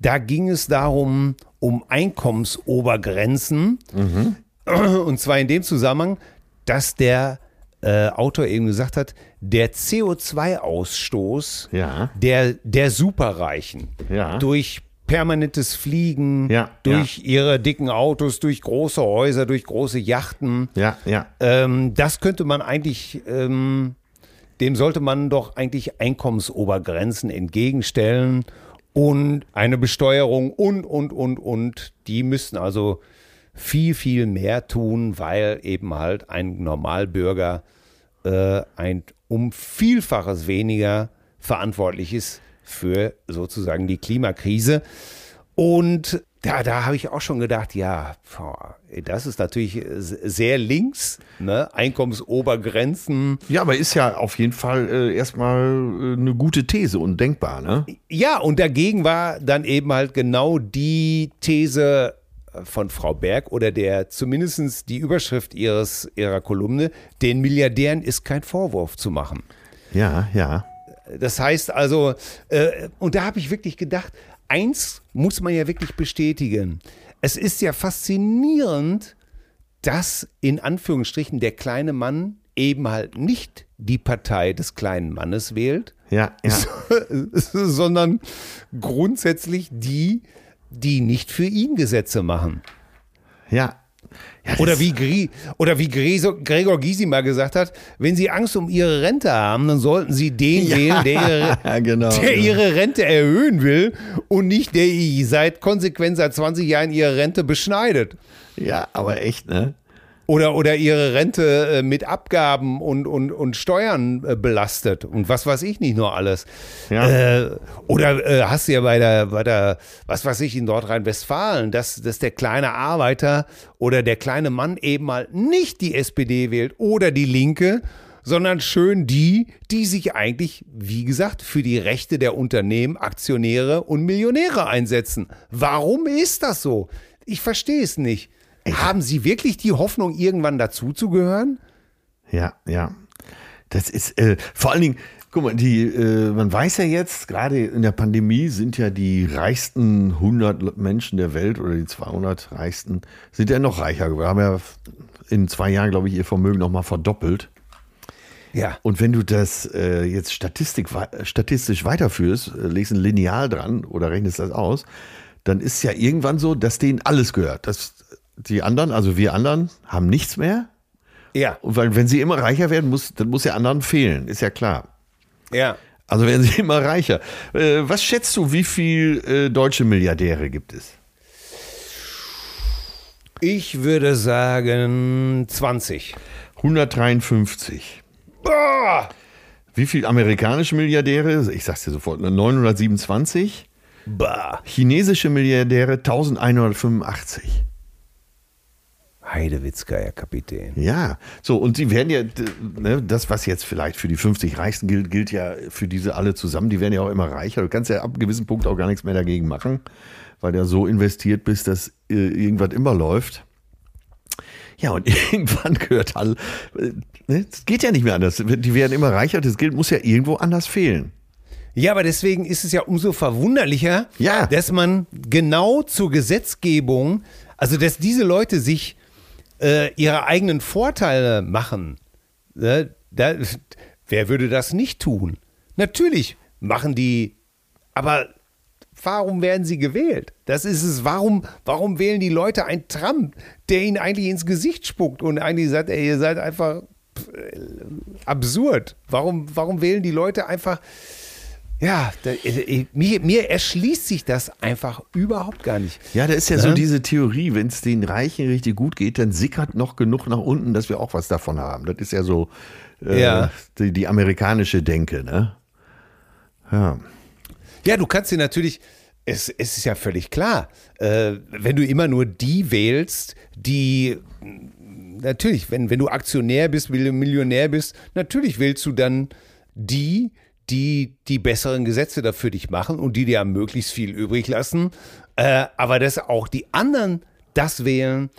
[SPEAKER 3] Da ging es darum, um Einkommensobergrenzen. Und zwar in dem Zusammenhang, dass der äh, Autor eben gesagt hat, der CO2-Ausstoß
[SPEAKER 2] Ja.
[SPEAKER 3] der, der Superreichen
[SPEAKER 2] Ja.
[SPEAKER 3] durch permanentes Fliegen,
[SPEAKER 2] Ja,
[SPEAKER 3] durch ihre dicken Autos, durch große Häuser, durch große Yachten,
[SPEAKER 2] Ja, ja.
[SPEAKER 3] ähm, das könnte man eigentlich, ähm, dem sollte man doch eigentlich Einkommensobergrenzen entgegenstellen und eine Besteuerung und, und, und, und. Die müssten also viel, viel mehr tun, weil eben halt ein Normalbürger äh, ein um Vielfaches weniger verantwortlich ist für sozusagen die Klimakrise. Und da, da habe ich auch schon gedacht, ja, das ist natürlich äh, sehr links, ne? Einkommensobergrenzen.
[SPEAKER 2] Ja, aber ist ja auf jeden Fall äh, erstmal äh, eine gute These und denkbar, ne?
[SPEAKER 3] Ja, und dagegen war dann eben halt genau die These von Frau Berg oder der zumindest die Überschrift ihres, ihrer Kolumne, den Milliardären ist kein Vorwurf zu machen.
[SPEAKER 2] Ja, ja.
[SPEAKER 3] Das heißt also, äh, und da habe ich wirklich gedacht, eins muss man ja wirklich bestätigen. Es ist ja faszinierend, dass in Anführungsstrichen der kleine Mann eben halt nicht die Partei des kleinen Mannes wählt,
[SPEAKER 2] Ja, ja.
[SPEAKER 3] sondern grundsätzlich die, die nicht für ihn Gesetze machen.
[SPEAKER 2] Ja. Ja
[SPEAKER 3] Oder wie, Gri oder wie Gregor, Gregor Gysi mal gesagt hat, wenn Sie Angst um Ihre Rente haben, dann sollten Sie den wählen, der ihre,
[SPEAKER 2] Ja, genau.
[SPEAKER 3] der ihre Rente erhöhen will und nicht der seit konsequent seit 20 Jahren ihre Rente beschneidet.
[SPEAKER 2] Ja, aber echt, ne?
[SPEAKER 3] Oder, oder ihre Rente äh, mit Abgaben und, und, und Steuern äh, belastet und was weiß ich nicht nur alles.
[SPEAKER 2] Ja.
[SPEAKER 3] Äh, oder äh, hast du ja bei der, bei der, was weiß ich, in Nordrhein-Westfalen, dass, dass der kleine Arbeiter oder der kleine Mann eben mal nicht die SPD wählt oder die Linke, sondern schön die, die sich eigentlich, wie gesagt, für die Rechte der Unternehmen, Aktionäre und Millionäre einsetzen. Warum ist das so? Ich verstehe es nicht. Haben Sie wirklich die Hoffnung, irgendwann dazuzugehören?
[SPEAKER 2] Ja, ja. Das ist äh, vor allen Dingen, guck mal, die, äh, man weiß ja jetzt, gerade in der Pandemie sind ja die reichsten 100 Menschen der Welt oder die 200 reichsten, sind ja noch reicher geworden. Haben ja in zwei Jahren, glaube ich, ihr Vermögen nochmal verdoppelt.
[SPEAKER 3] Ja.
[SPEAKER 2] Und wenn du das äh, jetzt Statistik, statistisch weiterführst, äh, legst ein Lineal dran oder rechnest das aus, dann ist ja irgendwann so, dass denen alles gehört. Dass die anderen, also wir anderen, haben nichts mehr.
[SPEAKER 3] Ja.
[SPEAKER 2] Und weil, wenn sie immer reicher werden, muss, dann muss ja anderen fehlen, ist ja klar.
[SPEAKER 3] Ja.
[SPEAKER 2] Also werden sie immer reicher. Äh, was schätzt du, wie viel äh, deutsche Milliardäre gibt es?
[SPEAKER 3] Ich würde sagen 20.
[SPEAKER 2] 153.
[SPEAKER 3] Boah!
[SPEAKER 2] Wie viel amerikanische Milliardäre? Ich sag's dir sofort, 927.
[SPEAKER 3] Bah.
[SPEAKER 2] Chinesische Milliardäre 1185.
[SPEAKER 3] Heidewitzka, Herr Kapitän.
[SPEAKER 2] Ja, so und sie werden ja, ne, das was jetzt vielleicht für die 50 Reichsten gilt, gilt ja für diese alle zusammen. Die werden ja auch immer reicher. Du kannst ja ab einem gewissen Punkt auch gar nichts mehr dagegen machen, weil du ja so investiert bist, dass äh, irgendwas immer läuft. Ja, und irgendwann gehört all, äh, ne, es geht ja nicht mehr anders. Die werden immer reicher. Das Geld muss ja irgendwo anders fehlen.
[SPEAKER 3] Ja, aber deswegen ist es ja umso verwunderlicher,
[SPEAKER 2] Ja.
[SPEAKER 3] dass man genau zur Gesetzgebung, also dass diese Leute sich äh, ihre eigenen Vorteile machen. Ne? Da, wer würde das nicht tun? Natürlich machen die, aber warum werden sie gewählt? Das ist es. Warum, warum wählen die Leute einen Trump, der ihnen eigentlich ins Gesicht spuckt und eigentlich sagt, ey, ihr seid einfach äh, absurd. Warum, warum wählen die Leute einfach ja, da, äh, mir, mir erschließt sich das einfach überhaupt gar nicht.
[SPEAKER 2] Ja, da ist ja so
[SPEAKER 3] Ne?
[SPEAKER 2] diese Theorie, wenn es den Reichen richtig gut geht, dann sickert noch genug nach unten, dass wir auch was davon haben. Das ist ja so äh,
[SPEAKER 3] Ja.
[SPEAKER 2] Die, die amerikanische Denke, ne? Ja.
[SPEAKER 3] Ja, du kannst dir natürlich, es, es ist ja völlig klar, äh, wenn du immer nur die wählst, die natürlich, wenn, wenn du Aktionär bist, Mil- Millionär bist, natürlich wählst du dann die, die die besseren Gesetze dafür dich machen und die dir möglichst viel übrig lassen. Äh, aber dass auch die anderen das wählen,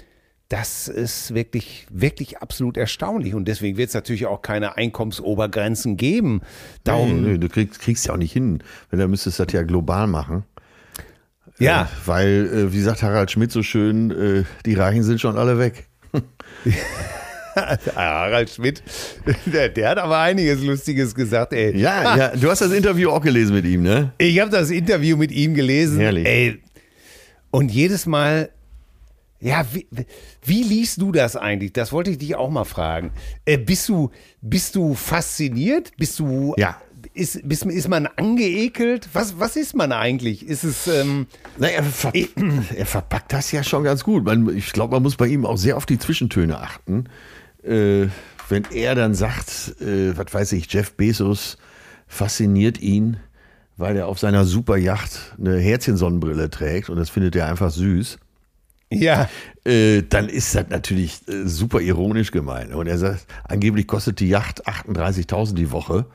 [SPEAKER 3] das ist wirklich, wirklich absolut erstaunlich. Und deswegen wird es natürlich auch keine Einkommensobergrenzen geben. Darum,
[SPEAKER 2] Nee, nee, du kriegst, kriegst ja auch nicht hin. Wenn du müsstest das ja global machen.
[SPEAKER 3] ja.
[SPEAKER 2] Äh, weil, äh, wie sagt Harald Schmidt so schön, äh, die Reichen sind schon alle weg.
[SPEAKER 3] Harald Schmidt, der, der hat aber einiges Lustiges gesagt, ey.
[SPEAKER 2] Ja, ja, du hast das Interview auch gelesen mit ihm, ne?
[SPEAKER 3] Ich habe das Interview mit ihm gelesen.
[SPEAKER 2] Herrlich.
[SPEAKER 3] Ey. Und jedes Mal, ja, wie, wie liest du das eigentlich? Das wollte ich dich auch mal fragen. Äh, bist, du, bist du fasziniert? Bist du.
[SPEAKER 2] Ja.
[SPEAKER 3] Ist, bist, ist man angeekelt? Was, was ist man eigentlich? Ist es. Ähm,
[SPEAKER 2] Na, er, ver er verpackt das ja schon ganz gut. Man, ich glaube, man muss bei ihm auch sehr auf die Zwischentöne achten. Äh, wenn er dann sagt, äh, was weiß ich, Jeff Bezos fasziniert ihn, weil er auf seiner Superjacht eine Herzchensonnenbrille trägt und das findet er einfach süß.
[SPEAKER 3] ja.
[SPEAKER 2] Äh, dann ist das natürlich äh, super ironisch gemeint. Und er sagt, angeblich kostet die Yacht 38.000 die Woche.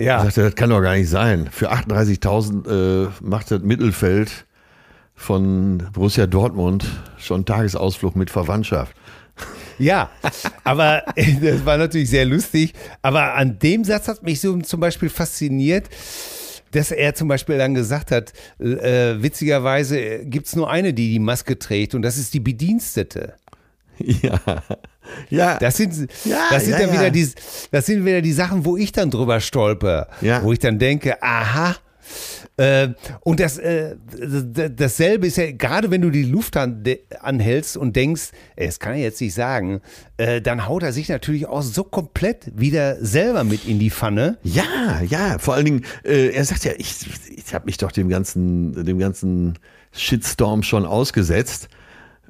[SPEAKER 3] Ja.
[SPEAKER 2] Sagt er, das kann doch gar nicht sein. Für 38.000 äh, macht das Mittelfeld von Borussia Dortmund schon Tagesausflug mit Verwandtschaft.
[SPEAKER 3] Ja, aber das war natürlich sehr lustig. Aber an dem Satz hat mich so zum Beispiel fasziniert, dass er zum Beispiel dann gesagt hat, äh, witzigerweise gibt es nur eine, die die Maske trägt und das ist die Bedienstete.
[SPEAKER 2] Ja. Ja.
[SPEAKER 3] Das sind,
[SPEAKER 2] Ja,
[SPEAKER 3] das sind
[SPEAKER 2] ja,
[SPEAKER 3] dann
[SPEAKER 2] ja.
[SPEAKER 3] wieder die, das sind wieder die Sachen, wo ich dann drüber stolper,
[SPEAKER 2] Ja.
[SPEAKER 3] wo ich dann denke, aha. Äh, und das, äh, dasselbe ist ja, gerade wenn du die Luft an, anhältst und denkst, ey, das kann er jetzt nicht sagen, äh, dann haut er sich natürlich auch so komplett wieder selber mit in die Pfanne.
[SPEAKER 2] Ja, ja, vor allen Dingen, äh, er sagt ja, ich, ich habe mich doch dem ganzen, dem ganzen Shitstorm schon ausgesetzt.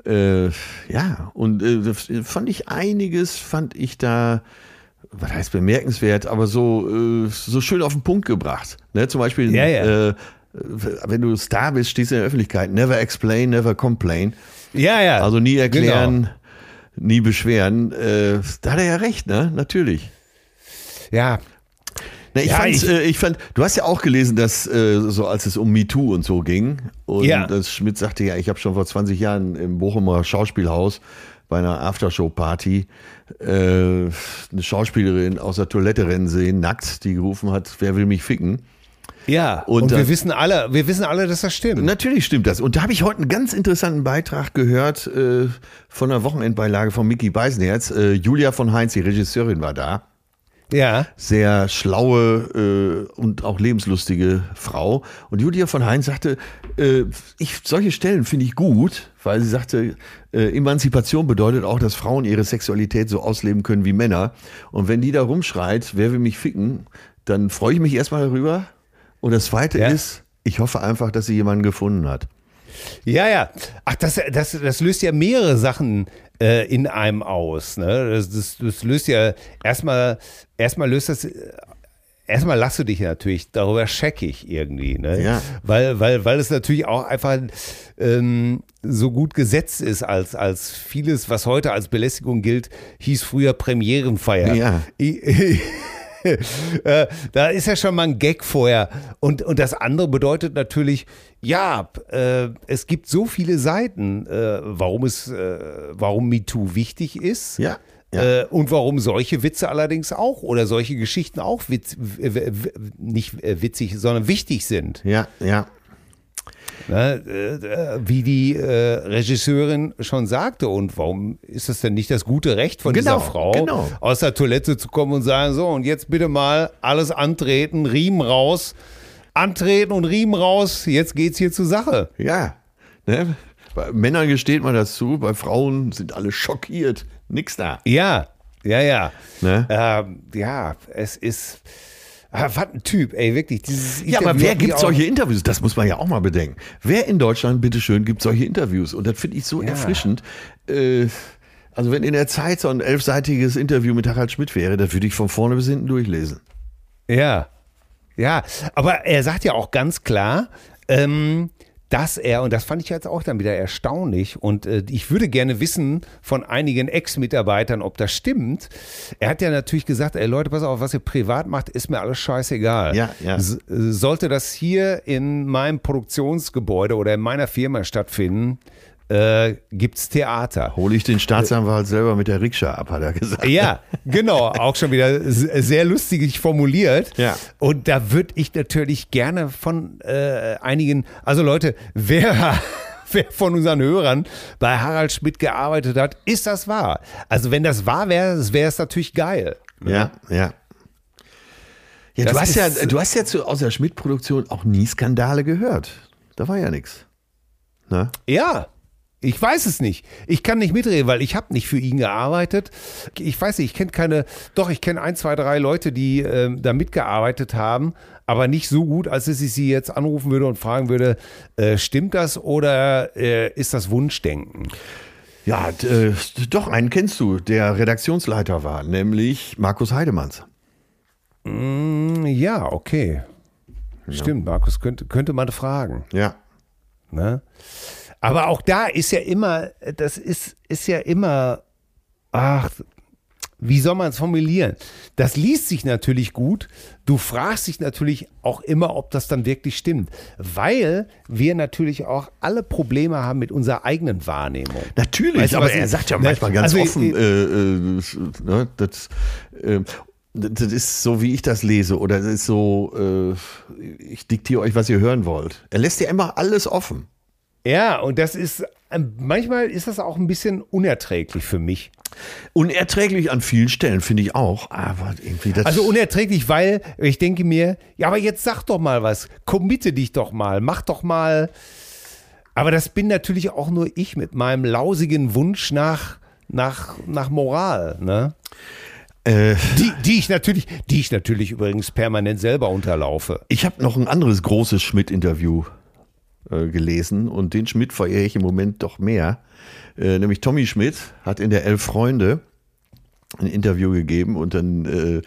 [SPEAKER 2] Äh, ja, und äh, fand ich einiges, fand ich da, was heißt bemerkenswert, aber so, äh, so schön auf den Punkt gebracht. Ne? Zum Beispiel,
[SPEAKER 3] Ja, ja.
[SPEAKER 2] Äh, wenn du Star bist, stehst du in der Öffentlichkeit, never explain, never complain.
[SPEAKER 3] Ja, ja.
[SPEAKER 2] Also nie erklären,
[SPEAKER 3] Genau.
[SPEAKER 2] nie beschweren. Äh, da hat er ja recht, ne? Natürlich.
[SPEAKER 3] Ja.
[SPEAKER 2] Na, ich,
[SPEAKER 3] Ja, ich-
[SPEAKER 2] äh, ich fand, du hast ja auch gelesen, dass äh, so als es um MeToo und so ging und
[SPEAKER 3] Ja.
[SPEAKER 2] das Schmidt sagte ja, ich habe schon vor 20 Jahren im Bochumer Schauspielhaus bei einer Aftershow-Party eine Schauspielerin aus der Toilette rennen sehen, nackt, die gerufen hat, wer will mich ficken?
[SPEAKER 3] Ja,
[SPEAKER 2] Und
[SPEAKER 3] und,
[SPEAKER 2] dann-
[SPEAKER 3] wir wissen alle, wir wissen alle, dass das stimmt.
[SPEAKER 2] Natürlich stimmt das. Und da habe ich heute einen ganz interessanten Beitrag gehört äh, von der Wochenendbeilage von Mickey Beisenherz. Äh, Julia von Heinz, die Regisseurin, war da.
[SPEAKER 3] Ja,
[SPEAKER 2] sehr schlaue äh, und auch lebenslustige Frau. Und Julia von Heinz sagte, äh, ich, solche Stellen finde ich gut, weil sie sagte, äh, Emanzipation bedeutet auch, dass Frauen ihre Sexualität so ausleben können wie Männer. Und wenn die da rumschreit, wer will mich ficken, dann freue ich mich erstmal darüber. Und das Zweite
[SPEAKER 3] Ja.
[SPEAKER 2] ist, ich hoffe einfach, dass sie jemanden gefunden hat.
[SPEAKER 3] ja, ja. Ach, das, das, das löst ja mehrere Sachen äh, in einem aus. Ne? Das, das, das löst ja erstmal, erstmal löst das. Erstmal lachst du dich natürlich darüber scheckig irgendwie, ne?
[SPEAKER 2] Ja.
[SPEAKER 3] Weil, weil, weil es natürlich auch einfach ähm, so gut gesetzt ist, als, als vieles, was heute als Belästigung gilt, hieß früher Premierenfeier.
[SPEAKER 2] Ja.
[SPEAKER 3] I- äh, da ist ja schon mal ein Gag vorher. Und, und das andere bedeutet natürlich, ja, äh, es gibt so viele Seiten, äh, warum es, äh, warum MeToo wichtig ist.
[SPEAKER 2] Ja, ja.
[SPEAKER 3] Äh, und warum solche Witze allerdings auch oder solche Geschichten auch witz, nicht witzig, sondern wichtig sind.
[SPEAKER 2] Ja, ja.
[SPEAKER 3] Ne? Äh, wie die äh, Regisseurin schon sagte. Und warum ist das denn nicht das gute Recht von
[SPEAKER 2] Genau,
[SPEAKER 3] dieser Frau,
[SPEAKER 2] genau.
[SPEAKER 3] aus der Toilette zu kommen und sagen, so, und jetzt bitte mal alles antreten, Riemen raus, antreten und Riemen raus, jetzt geht's hier zur Sache.
[SPEAKER 2] Ja. Ne? Bei Männern gesteht man das zu, bei Frauen sind alle schockiert. Nix da.
[SPEAKER 3] Ja, ja, ja.
[SPEAKER 2] Ne?
[SPEAKER 3] Ähm, ja, es ist. Ah, was ein Typ, ey, wirklich. Dieses
[SPEAKER 2] Ja, aber wer gibt solche Interviews? Das muss man ja auch mal bedenken. Wer in Deutschland, bitteschön, gibt solche Interviews? Und das finde ich so
[SPEAKER 3] Ja.
[SPEAKER 2] erfrischend. Äh, also wenn in der Zeit so ein elfseitiges Interview mit Harald Schmidt wäre, das würde ich von vorne bis hinten durchlesen.
[SPEAKER 3] Ja, ja, aber er sagt ja auch ganz klar, ähm, dass er, und das fand ich jetzt auch dann wieder erstaunlich, und äh, ich würde gerne wissen von einigen Ex-Mitarbeitern, ob das stimmt. Er hat ja natürlich gesagt, ey Leute, pass auf, was ihr privat macht, ist mir alles scheißegal.
[SPEAKER 2] Ja, ja.
[SPEAKER 3] Sollte das hier in meinem Produktionsgebäude oder in meiner Firma stattfinden, äh, gibt's Theater.
[SPEAKER 2] Hole ich den Staatsanwalt selber mit der Rikscha ab, hat er gesagt.
[SPEAKER 3] Ja, genau, auch schon wieder sehr lustig formuliert.
[SPEAKER 2] Ja.
[SPEAKER 3] Und da würde ich natürlich gerne von äh, einigen, also Leute, wer, wer von unseren Hörern bei Harald Schmidt gearbeitet hat, ist das wahr? Also wenn das wahr wäre, wäre es natürlich geil.
[SPEAKER 2] Ja, ja. Ja,
[SPEAKER 3] Das
[SPEAKER 2] du hast ja, du hast ja zu, aus der Schmidt-Produktion auch nie Skandale gehört. Da war ja nichts. Ne?
[SPEAKER 3] Ja. Ich weiß es nicht. Ich kann nicht mitreden, weil ich habe nicht für ihn gearbeitet. Ich weiß nicht, ich kenne keine, doch, ich kenne ein, zwei, drei Leute, die ähm, da mitgearbeitet haben, aber nicht so gut, als dass ich sie jetzt anrufen würde und fragen würde, äh, stimmt das oder äh, ist das Wunschdenken?
[SPEAKER 2] Ja, äh, doch, einen kennst du, der Redaktionsleiter war, nämlich Markus Heidemanns.
[SPEAKER 3] Hm, Ja, okay. Stimmt, Markus, könnte, könnte man fragen.
[SPEAKER 2] Ja.
[SPEAKER 3] Ne? Aber auch da ist ja immer, das ist, ist ja immer, ach, wie soll man es formulieren? Das liest sich natürlich gut. Du fragst dich natürlich auch immer, ob das dann wirklich stimmt. Weil wir natürlich auch alle Probleme haben mit unserer eigenen Wahrnehmung.
[SPEAKER 2] Natürlich,
[SPEAKER 3] Weißt du,
[SPEAKER 2] aber er
[SPEAKER 3] ich-
[SPEAKER 2] sagt ja manchmal ganz
[SPEAKER 3] also,
[SPEAKER 2] offen,
[SPEAKER 3] äh,
[SPEAKER 2] äh, äh, ne, das, äh, das ist so, wie ich das lese, oder das ist so, äh, ich diktiere euch, was ihr hören wollt. Er lässt ja immer alles offen.
[SPEAKER 3] Ja, und das ist, ähm, manchmal ist das auch ein bisschen unerträglich für mich.
[SPEAKER 2] Unerträglich an vielen Stellen, finde ich auch, aber irgendwie das.
[SPEAKER 3] Also unerträglich, weil ich denke mir, ja, aber jetzt sag doch mal was, committe dich doch mal, mach doch mal. Aber das bin natürlich auch nur ich mit meinem lausigen Wunsch nach, nach, nach Moral, ne?
[SPEAKER 2] äh,
[SPEAKER 3] Die, die ich natürlich, die ich natürlich übrigens permanent selber unterlaufe.
[SPEAKER 2] ich habe noch ein anderes großes Schmidt-Interview äh, gelesen und den Schmidt verehre ich im Moment doch mehr. Äh, nämlich Tommy Schmidt hat in der Elf Freunde ein Interview gegeben und dann äh,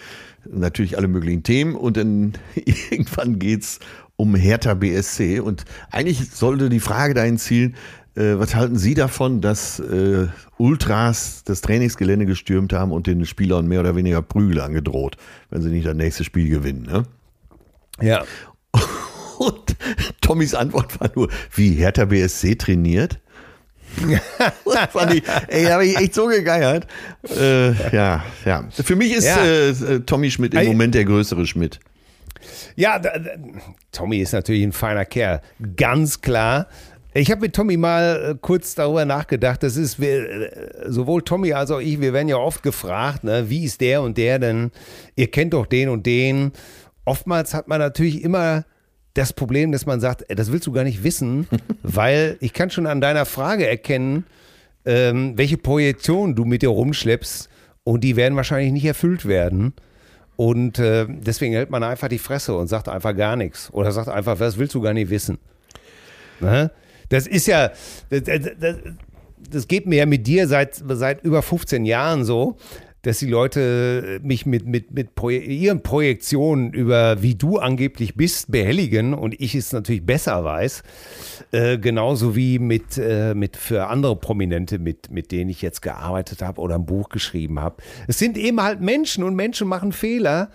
[SPEAKER 2] natürlich alle möglichen Themen und dann irgendwann geht's um Hertha BSC und eigentlich sollte die Frage dahin zielen, Äh, was halten Sie davon, dass äh, Ultras das Trainingsgelände gestürmt haben und den Spielern mehr oder weniger Prügel angedroht, wenn sie nicht das nächste Spiel gewinnen? Ne?
[SPEAKER 3] Ja.
[SPEAKER 2] Und Tommys Antwort war nur, wie Hertha BSC trainiert? das fand ich, ey, da habe ich echt so gegeiert. Äh, ja, ja. Für mich ist
[SPEAKER 3] Ja.
[SPEAKER 2] äh, Tommy Schmidt im
[SPEAKER 3] Ey.
[SPEAKER 2] Moment der größere Schmidt.
[SPEAKER 3] Ja, da, da, Tommy ist natürlich ein feiner Kerl, ganz klar. Ich habe mit Tommy mal äh, kurz darüber nachgedacht. Das ist wir, äh, sowohl Tommy als auch ich. Wir werden ja oft gefragt, ne, wie ist der und der denn? Ihr kennt doch den und den. Oftmals hat man natürlich immer das Problem, dass man sagt, das willst du gar nicht wissen, weil ich kann schon an deiner Frage erkennen, ähm, welche Projektion du mit dir rumschleppst und die werden wahrscheinlich nicht erfüllt werden. Und äh, deswegen hält man einfach die Fresse und sagt einfach gar nichts. Oder sagt einfach, was willst du gar nicht wissen? Ne? Das ist ja, das, das, das geht mir ja mit dir seit, seit über 15 Jahren so, dass die Leute mich mit, mit, mit Proje ihren Projektionen über wie du angeblich bist behelligen und ich es natürlich besser weiß. Äh, genauso wie mit, äh, mit für andere Prominente, mit, mit denen ich jetzt gearbeitet habe oder ein Buch geschrieben habe. Es sind eben halt Menschen und Menschen machen Fehler.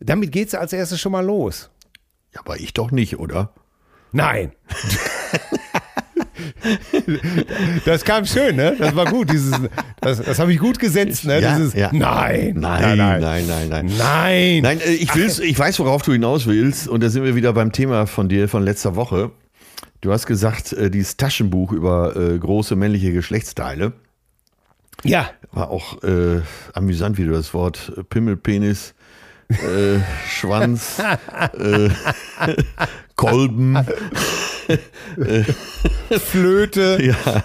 [SPEAKER 3] Damit geht es als erstes schon mal los.
[SPEAKER 2] Ja, aber ich doch nicht, oder?
[SPEAKER 3] Nein. Das kam schön, ne? Das war gut. Dieses, das das habe ich gut gesetzt, ne?
[SPEAKER 2] Ja,
[SPEAKER 3] Dieses
[SPEAKER 2] ja.
[SPEAKER 3] Nein,
[SPEAKER 2] Nein, nein, nein, nein.
[SPEAKER 3] Nein.
[SPEAKER 2] Nein, äh, ich, will's, ich weiß, worauf du hinaus willst. Und da sind wir wieder beim Thema von dir von letzter Woche. Du hast gesagt, äh, dieses Taschenbuch über äh, große männliche Geschlechtsteile
[SPEAKER 3] Ja,
[SPEAKER 2] war auch äh, amüsant, wie du das Wort äh, Pimmel, Penis, äh, Schwanz, äh, Kolben,
[SPEAKER 3] Flöte.
[SPEAKER 2] ja,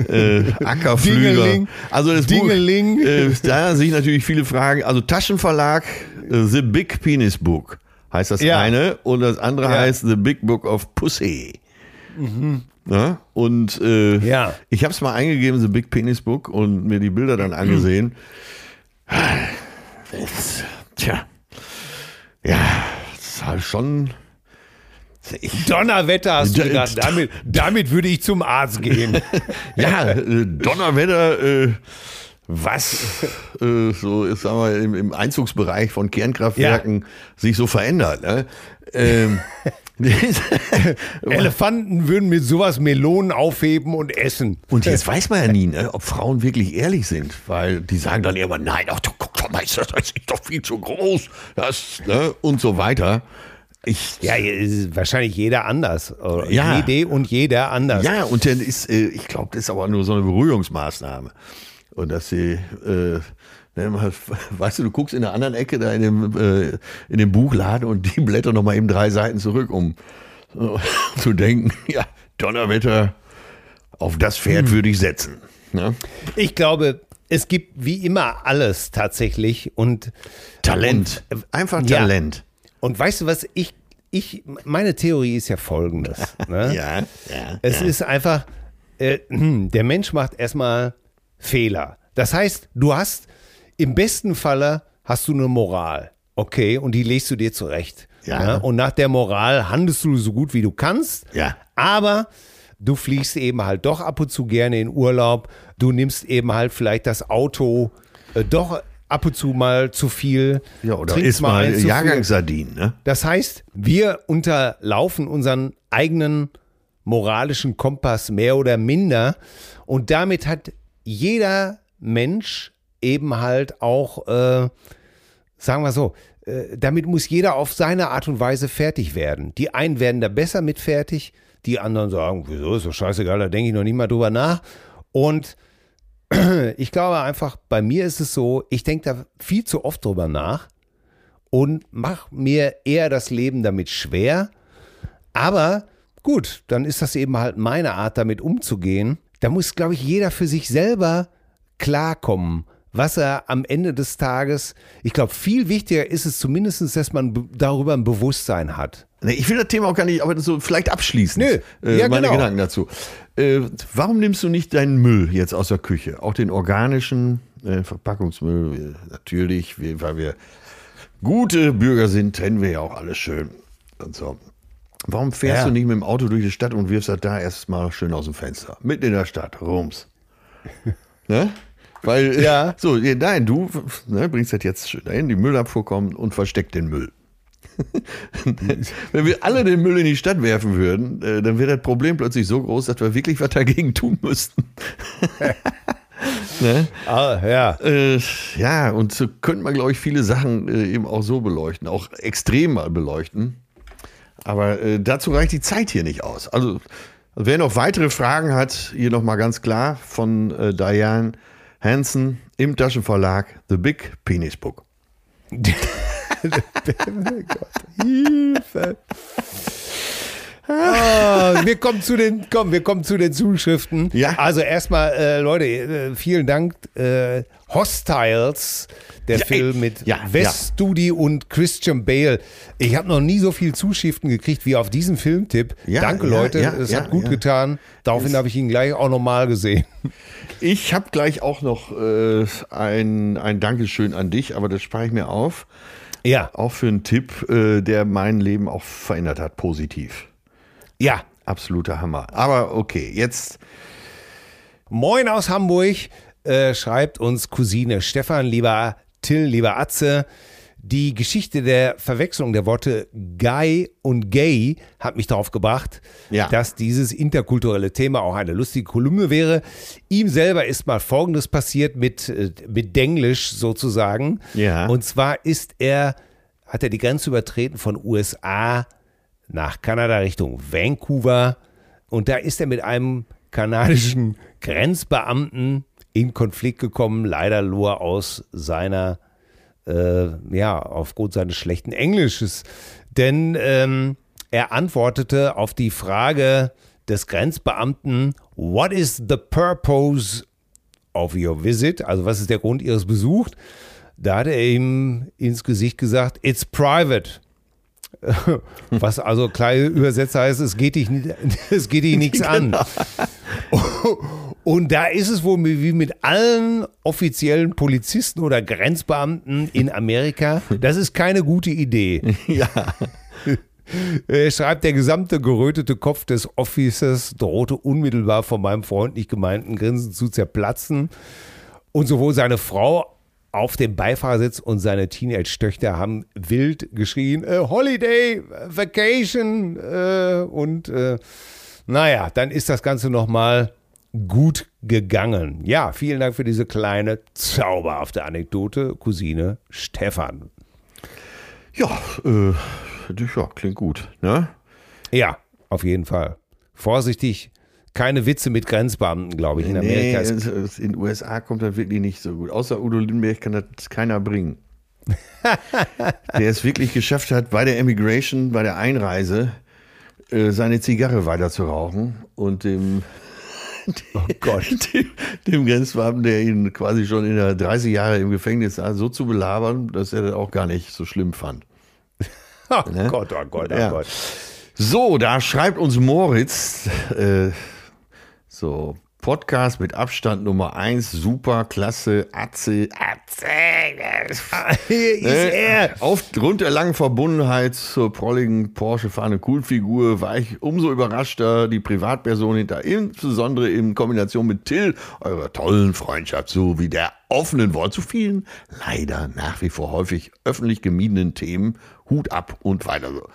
[SPEAKER 2] äh, Ackerflüger.
[SPEAKER 3] Dingeling.
[SPEAKER 2] Also das
[SPEAKER 3] Dingeling.
[SPEAKER 2] Buch, äh, da sich natürlich viele Fragen. Also Taschenverlag, äh, The Big Penis Book heißt das
[SPEAKER 3] Ja.
[SPEAKER 2] eine und das andere
[SPEAKER 3] Ja.
[SPEAKER 2] heißt The Big Book of Pussy. Ja, und äh,
[SPEAKER 3] Ja.
[SPEAKER 2] ich habe es mal eingegeben, The Big Penis Book, und mir die Bilder dann angesehen. Das, tja, ja, das ist halt schon.
[SPEAKER 3] Donnerwetter hast du gedacht. Damit, damit würde ich zum Arzt gehen.
[SPEAKER 2] Ja, äh, Donnerwetter, äh, was äh, so ist, sagen wir, im, im Einzugsbereich von Kernkraftwerken sich so verändert. Ne? Ähm,
[SPEAKER 3] Elefanten würden mit sowas Melonen aufheben und essen.
[SPEAKER 2] und jetzt weiß man ja nie, ne, ob Frauen wirklich ehrlich sind, weil die sagen dann immer, nein, ach, du, guck doch mal, ist das das ist doch viel zu groß, das, ne, und so weiter. Ich,
[SPEAKER 3] Ja, wahrscheinlich jeder anders. Oder
[SPEAKER 2] Ja.
[SPEAKER 3] Jede und jeder anders.
[SPEAKER 2] Ja, und dann ist, äh, ich glaube, das ist aber nur so eine Berührungsmaßnahme. Und dass sie, äh, ne, weißt du, du guckst in der anderen Ecke da in dem, äh, in dem Buchladen und die blättern noch mal eben drei Seiten zurück, um äh, zu denken, ja, Donnerwetter, auf das Pferd würde ich setzen. Ne?
[SPEAKER 3] Ich glaube, es gibt wie immer alles tatsächlich und
[SPEAKER 2] Talent. Einfach
[SPEAKER 3] Ja. Und weißt du was, ich, ich, meine Theorie ist ja folgendes. Ne?
[SPEAKER 2] Ja, ja.
[SPEAKER 3] Es
[SPEAKER 2] ja.
[SPEAKER 3] ist einfach, äh, der Mensch macht erstmal Fehler. Das heißt, du hast, im besten Falle hast du eine Moral. Okay, und die legst du dir zurecht.
[SPEAKER 2] Ja.
[SPEAKER 3] Und nach der Moral handelst du so gut wie du kannst.
[SPEAKER 2] Ja.
[SPEAKER 3] Aber du fliegst eben halt doch ab und zu gerne in Urlaub. Du nimmst eben halt vielleicht das Auto äh, doch ab und zu mal zu viel.
[SPEAKER 2] ja, oder ist mal
[SPEAKER 3] viel.
[SPEAKER 2] Jahrgangssardinen, ne?
[SPEAKER 3] Das heißt, wir unterlaufen unseren eigenen moralischen Kompass mehr oder minder und damit hat jeder Mensch eben halt auch, äh, sagen wir so, äh, damit muss jeder auf seine Art und Weise fertig werden. Die einen werden da besser mit fertig, die anderen sagen, wieso ist so scheißegal, da denke ich noch nicht mal drüber nach. Und ich glaube einfach, bei mir ist es so, ich denke da viel zu oft drüber nach und mache mir eher das Leben damit schwer. Aber gut, dann ist das eben halt meine Art, damit umzugehen. Da muss, glaube ich, jeder für sich selber klarkommen, was er am Ende des Tages, ich glaube, viel wichtiger ist es zumindest, dass man be- darüber ein Bewusstsein hat.
[SPEAKER 2] Ich will das Thema auch gar nicht, aber so vielleicht abschließend.
[SPEAKER 3] Nö,
[SPEAKER 2] äh,
[SPEAKER 3] ja,
[SPEAKER 2] meine
[SPEAKER 3] genau.
[SPEAKER 2] Gedanken dazu. Äh, warum nimmst du nicht deinen Müll jetzt aus der Küche? Auch den organischen äh, Verpackungsmüll? Natürlich, wir, weil wir gute Bürger sind, trennen wir ja auch alles schön und so. Warum fährst
[SPEAKER 3] Ja.
[SPEAKER 2] du nicht mit dem Auto durch die Stadt und wirfst das da erstmal schön aus dem Fenster? Mitten in der Stadt, rums. ne? Weil,
[SPEAKER 3] Ja.
[SPEAKER 2] so, nein, du ne, bringst das jetzt schön dahin, die Müllabfuhr kommt und versteckt den Müll. Wenn wir alle den Müll in die Stadt werfen würden, äh, dann wäre das Problem plötzlich so groß, dass wir wirklich was dagegen tun müssten. ne?
[SPEAKER 3] Ah, ja.
[SPEAKER 2] Äh, ja, und so könnte man, glaube ich, viele Sachen äh, eben auch so beleuchten, auch extrem mal beleuchten. Aber äh, dazu reicht die Zeit hier nicht aus. Also, wer noch weitere Fragen hat, hier nochmal ganz klar von Diane Hansen im Taschenverlag The Big Penis Book.
[SPEAKER 3] Hilfe. Ah, wir kommen zu den, komm, wir kommen zu den Zuschriften.
[SPEAKER 2] Ja.
[SPEAKER 3] Also erstmal, äh, Leute, äh, vielen Dank. Äh, Hostiles, der
[SPEAKER 2] Ja,
[SPEAKER 3] Film
[SPEAKER 2] ey,
[SPEAKER 3] mit
[SPEAKER 2] ja,
[SPEAKER 3] Wes Studi und Christian Bale. Ich habe noch nie so viele Zuschriften gekriegt wie auf diesen Filmtipp. Danke, Leute. es hat gut getan. Daraufhin habe ich ihn gleich auch nochmal gesehen.
[SPEAKER 2] Ich habe gleich auch noch äh, ein, ein Dankeschön an dich, aber das spare ich mir auf.
[SPEAKER 3] Ja,
[SPEAKER 2] Auch für einen Tipp, äh, der mein Leben auch verändert hat, positiv.
[SPEAKER 3] ja.
[SPEAKER 2] Absoluter Hammer. Aber okay, jetzt
[SPEAKER 3] Moin aus Hamburg, äh, schreibt uns Cousine Stefan, lieber Till, lieber Atze. Die Geschichte der Verwechslung der Worte Guy und Gay hat mich darauf gebracht,
[SPEAKER 2] Ja.
[SPEAKER 3] dass dieses interkulturelle Thema auch eine lustige Kolumne wäre. Ihm selber ist mal Folgendes passiert mit, äh, mit Denglisch sozusagen.
[SPEAKER 2] Ja.
[SPEAKER 3] Und zwar ist er, hat er die Grenze übertreten von USA nach Kanada Richtung Vancouver. Und da ist er mit einem kanadischen Grenzbeamten in Konflikt gekommen, leider nur aus seiner, äh, ja, aufgrund seines schlechten Englisches. Denn ähm, er antwortete auf die Frage des Grenzbeamten, What is the purpose of your visit? Also was ist der Grund Ihres Besuchs? Da hat er ihm ins Gesicht gesagt, It's private. Was also kleine Übersetzer heißt, es geht dich, es geht dich nichts an. Und da ist es wohl wie mit allen offiziellen Polizisten oder Grenzbeamten in Amerika, das ist keine gute Idee.
[SPEAKER 2] Ja.
[SPEAKER 3] Er schreibt, der gesamte gerötete Kopf des Officers drohte unmittelbar von meinem freundlich gemeinten Grinsen zu zerplatzen. Und sowohl seine Frau auf dem Beifahrersitz und seine Teenage-Töchter haben wild geschrien, äh, Holiday, Vacation äh, und äh, naja, dann ist das Ganze nochmal gut gegangen. Ja, vielen Dank für diese kleine zauberhafte Anekdote, Cousine Stefan.
[SPEAKER 2] Ja, äh, ja, klingt gut, ne?
[SPEAKER 3] Ja, auf jeden Fall. Vorsichtig, keine Witze mit Grenzbeamten, glaube ich, in
[SPEAKER 2] Nee,
[SPEAKER 3] Amerika. ist-
[SPEAKER 2] es- es- in den USA kommt das wirklich nicht so gut. Außer Udo Lindenberg kann das keiner bringen. der es wirklich geschafft hat, bei der Emigration, bei der Einreise, äh, seine Zigarre weiter zu rauchen und dem,
[SPEAKER 3] oh Gott.
[SPEAKER 2] dem, dem Grenzbeamten, der ihn quasi schon in der 30 Jahre im Gefängnis sah, so zu belabern, dass er das auch gar nicht so schlimm fand.
[SPEAKER 3] Oh Gott, oh Gott, oh
[SPEAKER 2] Ja.
[SPEAKER 3] Gott.
[SPEAKER 2] So, da schreibt uns Moritz, äh, so, Podcast mit Abstand Nummer 1, super, klasse, Atze, Atze.
[SPEAKER 3] Hier ist
[SPEAKER 2] Ne?
[SPEAKER 3] er.
[SPEAKER 2] Aufgrund der langen Verbundenheit zur prolligen Porsche-fahrenden Coolfigur war ich umso überraschter, die Privatperson hinter, insbesondere in Kombination mit Till, eurer tollen Freundschaft sowie der offenen Wort zu vielen, leider nach wie vor häufig öffentlich gemiedenen Themen, Hut ab und weiter so.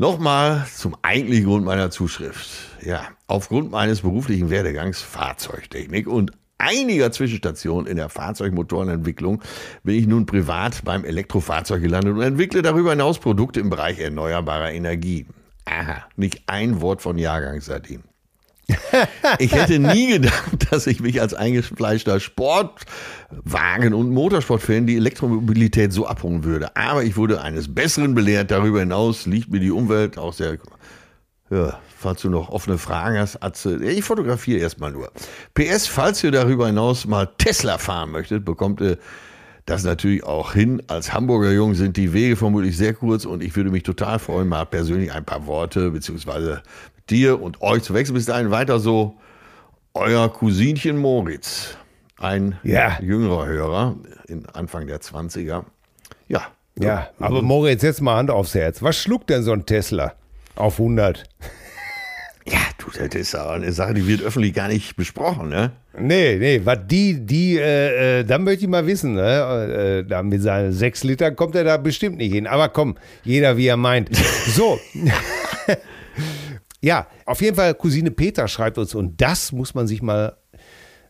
[SPEAKER 2] Nochmal zum eigentlichen Grund meiner Zuschrift. Ja, aufgrund meines beruflichen Werdegangs Fahrzeugtechnik und einiger Zwischenstationen in der Fahrzeugmotorenentwicklung bin ich nun privat beim Elektrofahrzeug gelandet und entwickle darüber hinaus Produkte im Bereich erneuerbarer Energie. Aha, nicht ein Wort von Jahrgangssardin. Ich hätte nie gedacht, dass ich mich als eingefleischter Sportwagen- und Motorsportfan die Elektromobilität so abholen würde. Aber ich wurde eines Besseren belehrt. Darüber hinaus liegt mir die Umwelt auch sehr. Ja, falls du noch offene Fragen hast, Atze, ich fotografiere erstmal nur. PS, falls ihr darüber hinaus mal Tesla fahren möchtet, bekommt ihr das natürlich auch hin. Als Hamburger Jung sind die Wege vermutlich sehr kurz und ich würde mich total freuen, mal persönlich ein paar Worte beziehungsweise dir und euch zu wechseln. Bis dahin weiter so. Euer Cousinchen Moritz, ein
[SPEAKER 3] Ja.
[SPEAKER 2] jüngerer Hörer, in Anfang der 20er. Ja.
[SPEAKER 3] Ja, aber Moritz, jetzt mal Hand aufs Herz. Was schluckt denn so ein Tesla? auf 100.
[SPEAKER 2] Ja, du, das ist aber eine Sache, die wird öffentlich gar nicht besprochen, ne?
[SPEAKER 3] Nee, nee, was die, die, äh, äh, da möchte ich mal wissen, ne? Äh, da mit seinen 6 Liter kommt er da bestimmt nicht hin. Aber komm, jeder wie er meint. So. ja, auf jeden Fall, Cousine Peter schreibt uns, und das muss man sich mal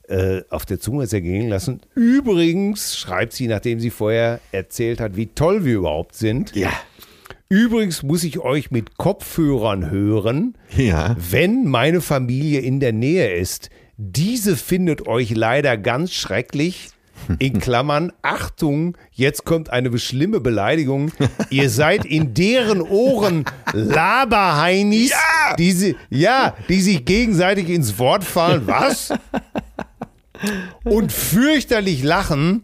[SPEAKER 3] äh, auf der Zunge zergehen lassen. Übrigens schreibt sie, nachdem sie vorher erzählt hat, wie toll wir überhaupt sind.
[SPEAKER 2] Ja.
[SPEAKER 3] Übrigens muss ich euch mit Kopfhörern hören,
[SPEAKER 2] Ja.
[SPEAKER 3] wenn meine Familie in der Nähe ist. Diese findet euch leider ganz schrecklich. In Klammern, Achtung, jetzt kommt eine schlimme Beleidigung. Ihr seid in deren Ohren Laberheinis,
[SPEAKER 2] Ja!
[SPEAKER 3] die, sie, ja, die sich gegenseitig ins Wort fallen. Was? Und fürchterlich lachen.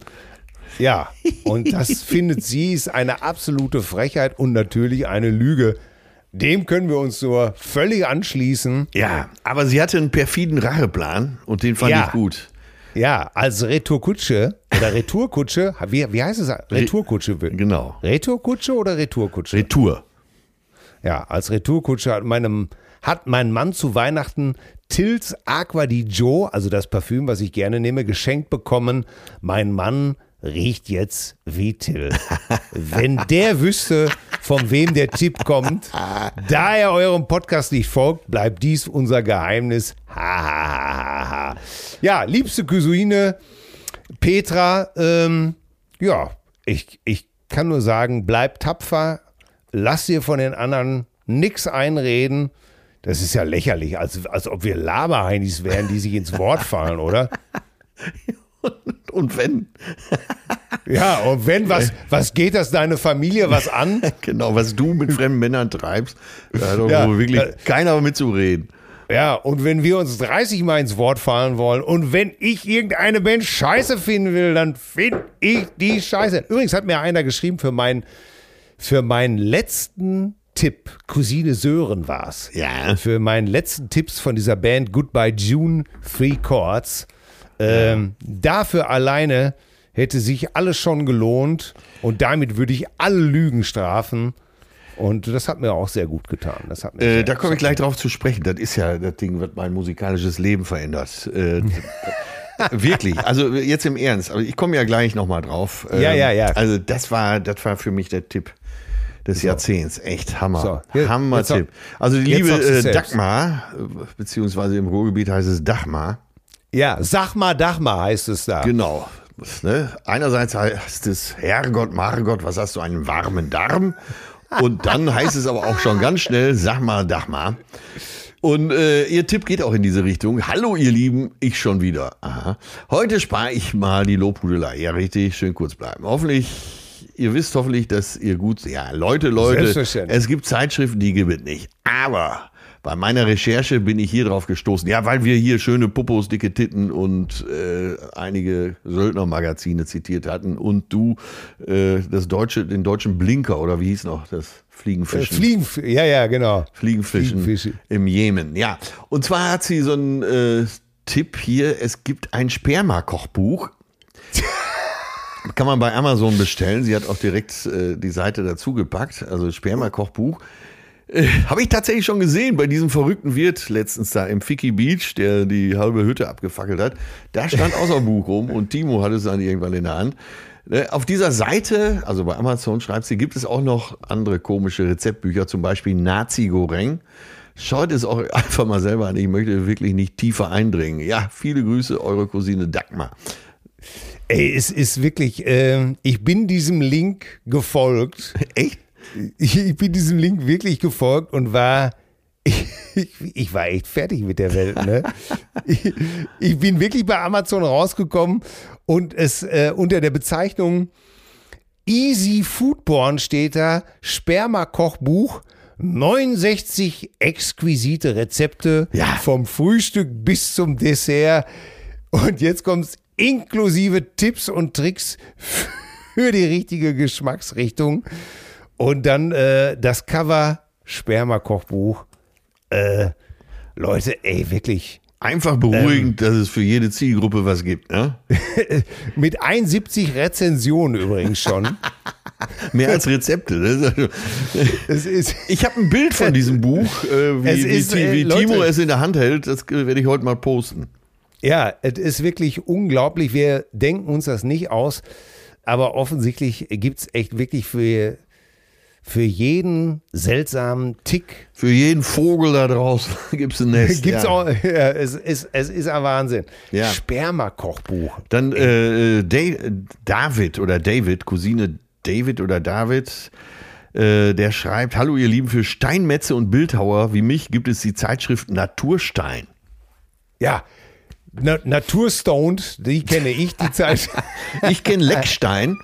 [SPEAKER 3] Ja, und das findet sie ist eine absolute Frechheit und natürlich eine Lüge. Dem können wir uns nur völlig anschließen.
[SPEAKER 2] Ja, aber sie hatte einen perfiden Racheplan und den fand
[SPEAKER 3] Ja.
[SPEAKER 2] ich gut.
[SPEAKER 3] Ja, als Retourkutsche oder Retourkutsche, wie, wie heißt es? Retourkutsche.
[SPEAKER 2] Genau.
[SPEAKER 3] Retourkutsche oder Retourkutsche?
[SPEAKER 2] Retour.
[SPEAKER 3] Ja, als Retourkutsche hat, meinem, hat mein Mann zu Weihnachten Tils Aqua di Joe, also das Parfüm, was ich gerne nehme, geschenkt bekommen. Mein Mann riecht jetzt wie Till. Wenn der wüsste, von wem der Tipp kommt, da er eurem Podcast nicht folgt, bleibt dies unser Geheimnis. Ja, liebste Cousine Petra, ähm, ja, ich, ich kann nur sagen, bleib tapfer, lass dir von den anderen nix einreden. Das ist ja lächerlich, als, als ob wir Laberheinis wären, die sich ins Wort fallen, oder?
[SPEAKER 2] Und wenn,
[SPEAKER 3] Ja, und wenn, was, was geht das deine Familie was an?
[SPEAKER 2] genau, was du mit fremden Männern treibst, da hat
[SPEAKER 3] Ja,
[SPEAKER 2] wirklich
[SPEAKER 3] äh,
[SPEAKER 2] keiner mitzureden.
[SPEAKER 3] Ja, und wenn wir uns 30 Mal ins Wort fallen wollen und wenn ich irgendeine Band scheiße finden will, dann finde ich die scheiße. Übrigens hat mir einer geschrieben für meinen, für meinen letzten Tipp, Cousine Sören war's.
[SPEAKER 2] Ja.
[SPEAKER 3] Für meinen letzten Tipps von dieser Band Goodbye June Three Chords. Ähm, dafür alleine hätte sich alles schon gelohnt und damit würde ich alle Lügen strafen. Und das hat mir auch sehr gut getan. Das hat mir
[SPEAKER 2] Äh, da komme ich gleich drauf zu sprechen. Das ist ja das Ding, was mein musikalisches Leben verändert. Äh, wirklich, also jetzt im Ernst. Aber ich komme ja gleich nochmal drauf.
[SPEAKER 3] Ja, ja, ja.
[SPEAKER 2] Also das war, das war für mich der Tipp des Jahrzehnts. Echt Hammer.
[SPEAKER 3] So, hier,
[SPEAKER 2] Hammer-Tipp.
[SPEAKER 3] jetzt
[SPEAKER 2] Also die liebe äh. Dagmar, beziehungsweise im Ruhrgebiet heißt es Dachmar.
[SPEAKER 3] Ja, sag mal, Dachmar heißt es da.
[SPEAKER 2] Genau. Ne? Einerseits heißt es Herrgott, Margott, was hast du, einen warmen Darm? Und dann heißt es aber auch schon ganz schnell, sag mal, Dachmar. Und äh, ihr Tipp geht auch in diese Richtung. Hallo ihr Lieben, ich schon wieder. Aha. Heute spare ich mal die Lobhudelei. Ja, richtig, schön kurz bleiben. Hoffentlich, ihr wisst hoffentlich, dass ihr gut, ja, Leute, Leute, es gibt Zeitschriften, die gibt es nicht. Aber bei meiner Recherche bin ich hier drauf gestoßen. Ja, weil wir hier schöne Puppos, dicke Titten und äh, einige Söldnermagazine zitiert hatten und du äh, das deutsche, den deutschen Blinker oder wie hieß noch das Fliegenfischen.
[SPEAKER 3] Fliegen, ja, ja, genau.
[SPEAKER 2] Fliegenfischen
[SPEAKER 3] Fliegenfische.
[SPEAKER 2] im Jemen. Ja, und zwar hat sie so einen äh, Tipp hier. Es gibt ein Sperma-Kochbuch. Kann man bei Amazon bestellen. Sie hat auch direkt äh, die Seite dazu gepackt. Also Sperma-Kochbuch. Äh, Habe ich tatsächlich schon gesehen bei diesem verrückten Wirt letztens da im Ficky Beach, der die halbe Hütte abgefackelt hat. Da stand ein Buch rum und Timo hatte es dann irgendwann in der Hand. Ne, Auf dieser Seite, also bei Amazon schreibt sie, gibt es auch noch andere komische Rezeptbücher, zum Beispiel Nazi Goreng. Schaut es auch einfach mal selber an. Ich möchte wirklich nicht tiefer eindringen. Ja, viele Grüße, eure Cousine Dagmar.
[SPEAKER 3] Ey, es ist wirklich, ähm, ich bin diesem Link gefolgt.
[SPEAKER 2] Echt?
[SPEAKER 3] Ich, ich bin diesem Link wirklich gefolgt und war, ich, ich war echt fertig mit der Welt. Ne? Ich, ich bin wirklich bei Amazon rausgekommen und es äh, unter der Bezeichnung Easy Foodborn steht da Sperma-Kochbuch. 69 exquisite Rezepte
[SPEAKER 2] Ja.
[SPEAKER 3] vom Frühstück bis zum Dessert. Und jetzt kommt's inklusive Tipps und Tricks für die richtige Geschmacksrichtung. Und dann äh, das Cover Sperma-Kochbuch. Äh, Leute, ey, wirklich.
[SPEAKER 2] Einfach beruhigend, dass es für jede Zielgruppe was gibt, ne?
[SPEAKER 3] Mit 71 Rezensionen übrigens schon.
[SPEAKER 2] Mehr als Rezepte. Also-
[SPEAKER 3] Es ist,
[SPEAKER 2] Ich habe ein Bild von diesem Buch, äh, wie,
[SPEAKER 3] ist,
[SPEAKER 2] wie,
[SPEAKER 3] äh,
[SPEAKER 2] wie
[SPEAKER 3] Leute-
[SPEAKER 2] Timo es in der Hand hält. Das äh, werde ich heute mal posten.
[SPEAKER 3] ja, es ist wirklich unglaublich. Wir denken uns das nicht aus, aber offensichtlich gibt es echt wirklich für, für jeden seltsamen Tick
[SPEAKER 2] Für jeden Vogel da draußen gibt es ein Nest.
[SPEAKER 3] Gibt's
[SPEAKER 2] ja.
[SPEAKER 3] auch, ja, es, ist, es ist ein Wahnsinn.
[SPEAKER 2] Ja.
[SPEAKER 3] Sperma-Kochbuch.
[SPEAKER 2] Dann äh, Da- David oder David, Cousine David oder David, äh, der schreibt: Hallo, ihr Lieben, für Steinmetze und Bildhauer wie mich gibt es die Zeitschrift Naturstein.
[SPEAKER 3] Ja, Na, Naturstoned, die kenne ich, die Zeit.
[SPEAKER 2] Ich kenne Leckstein.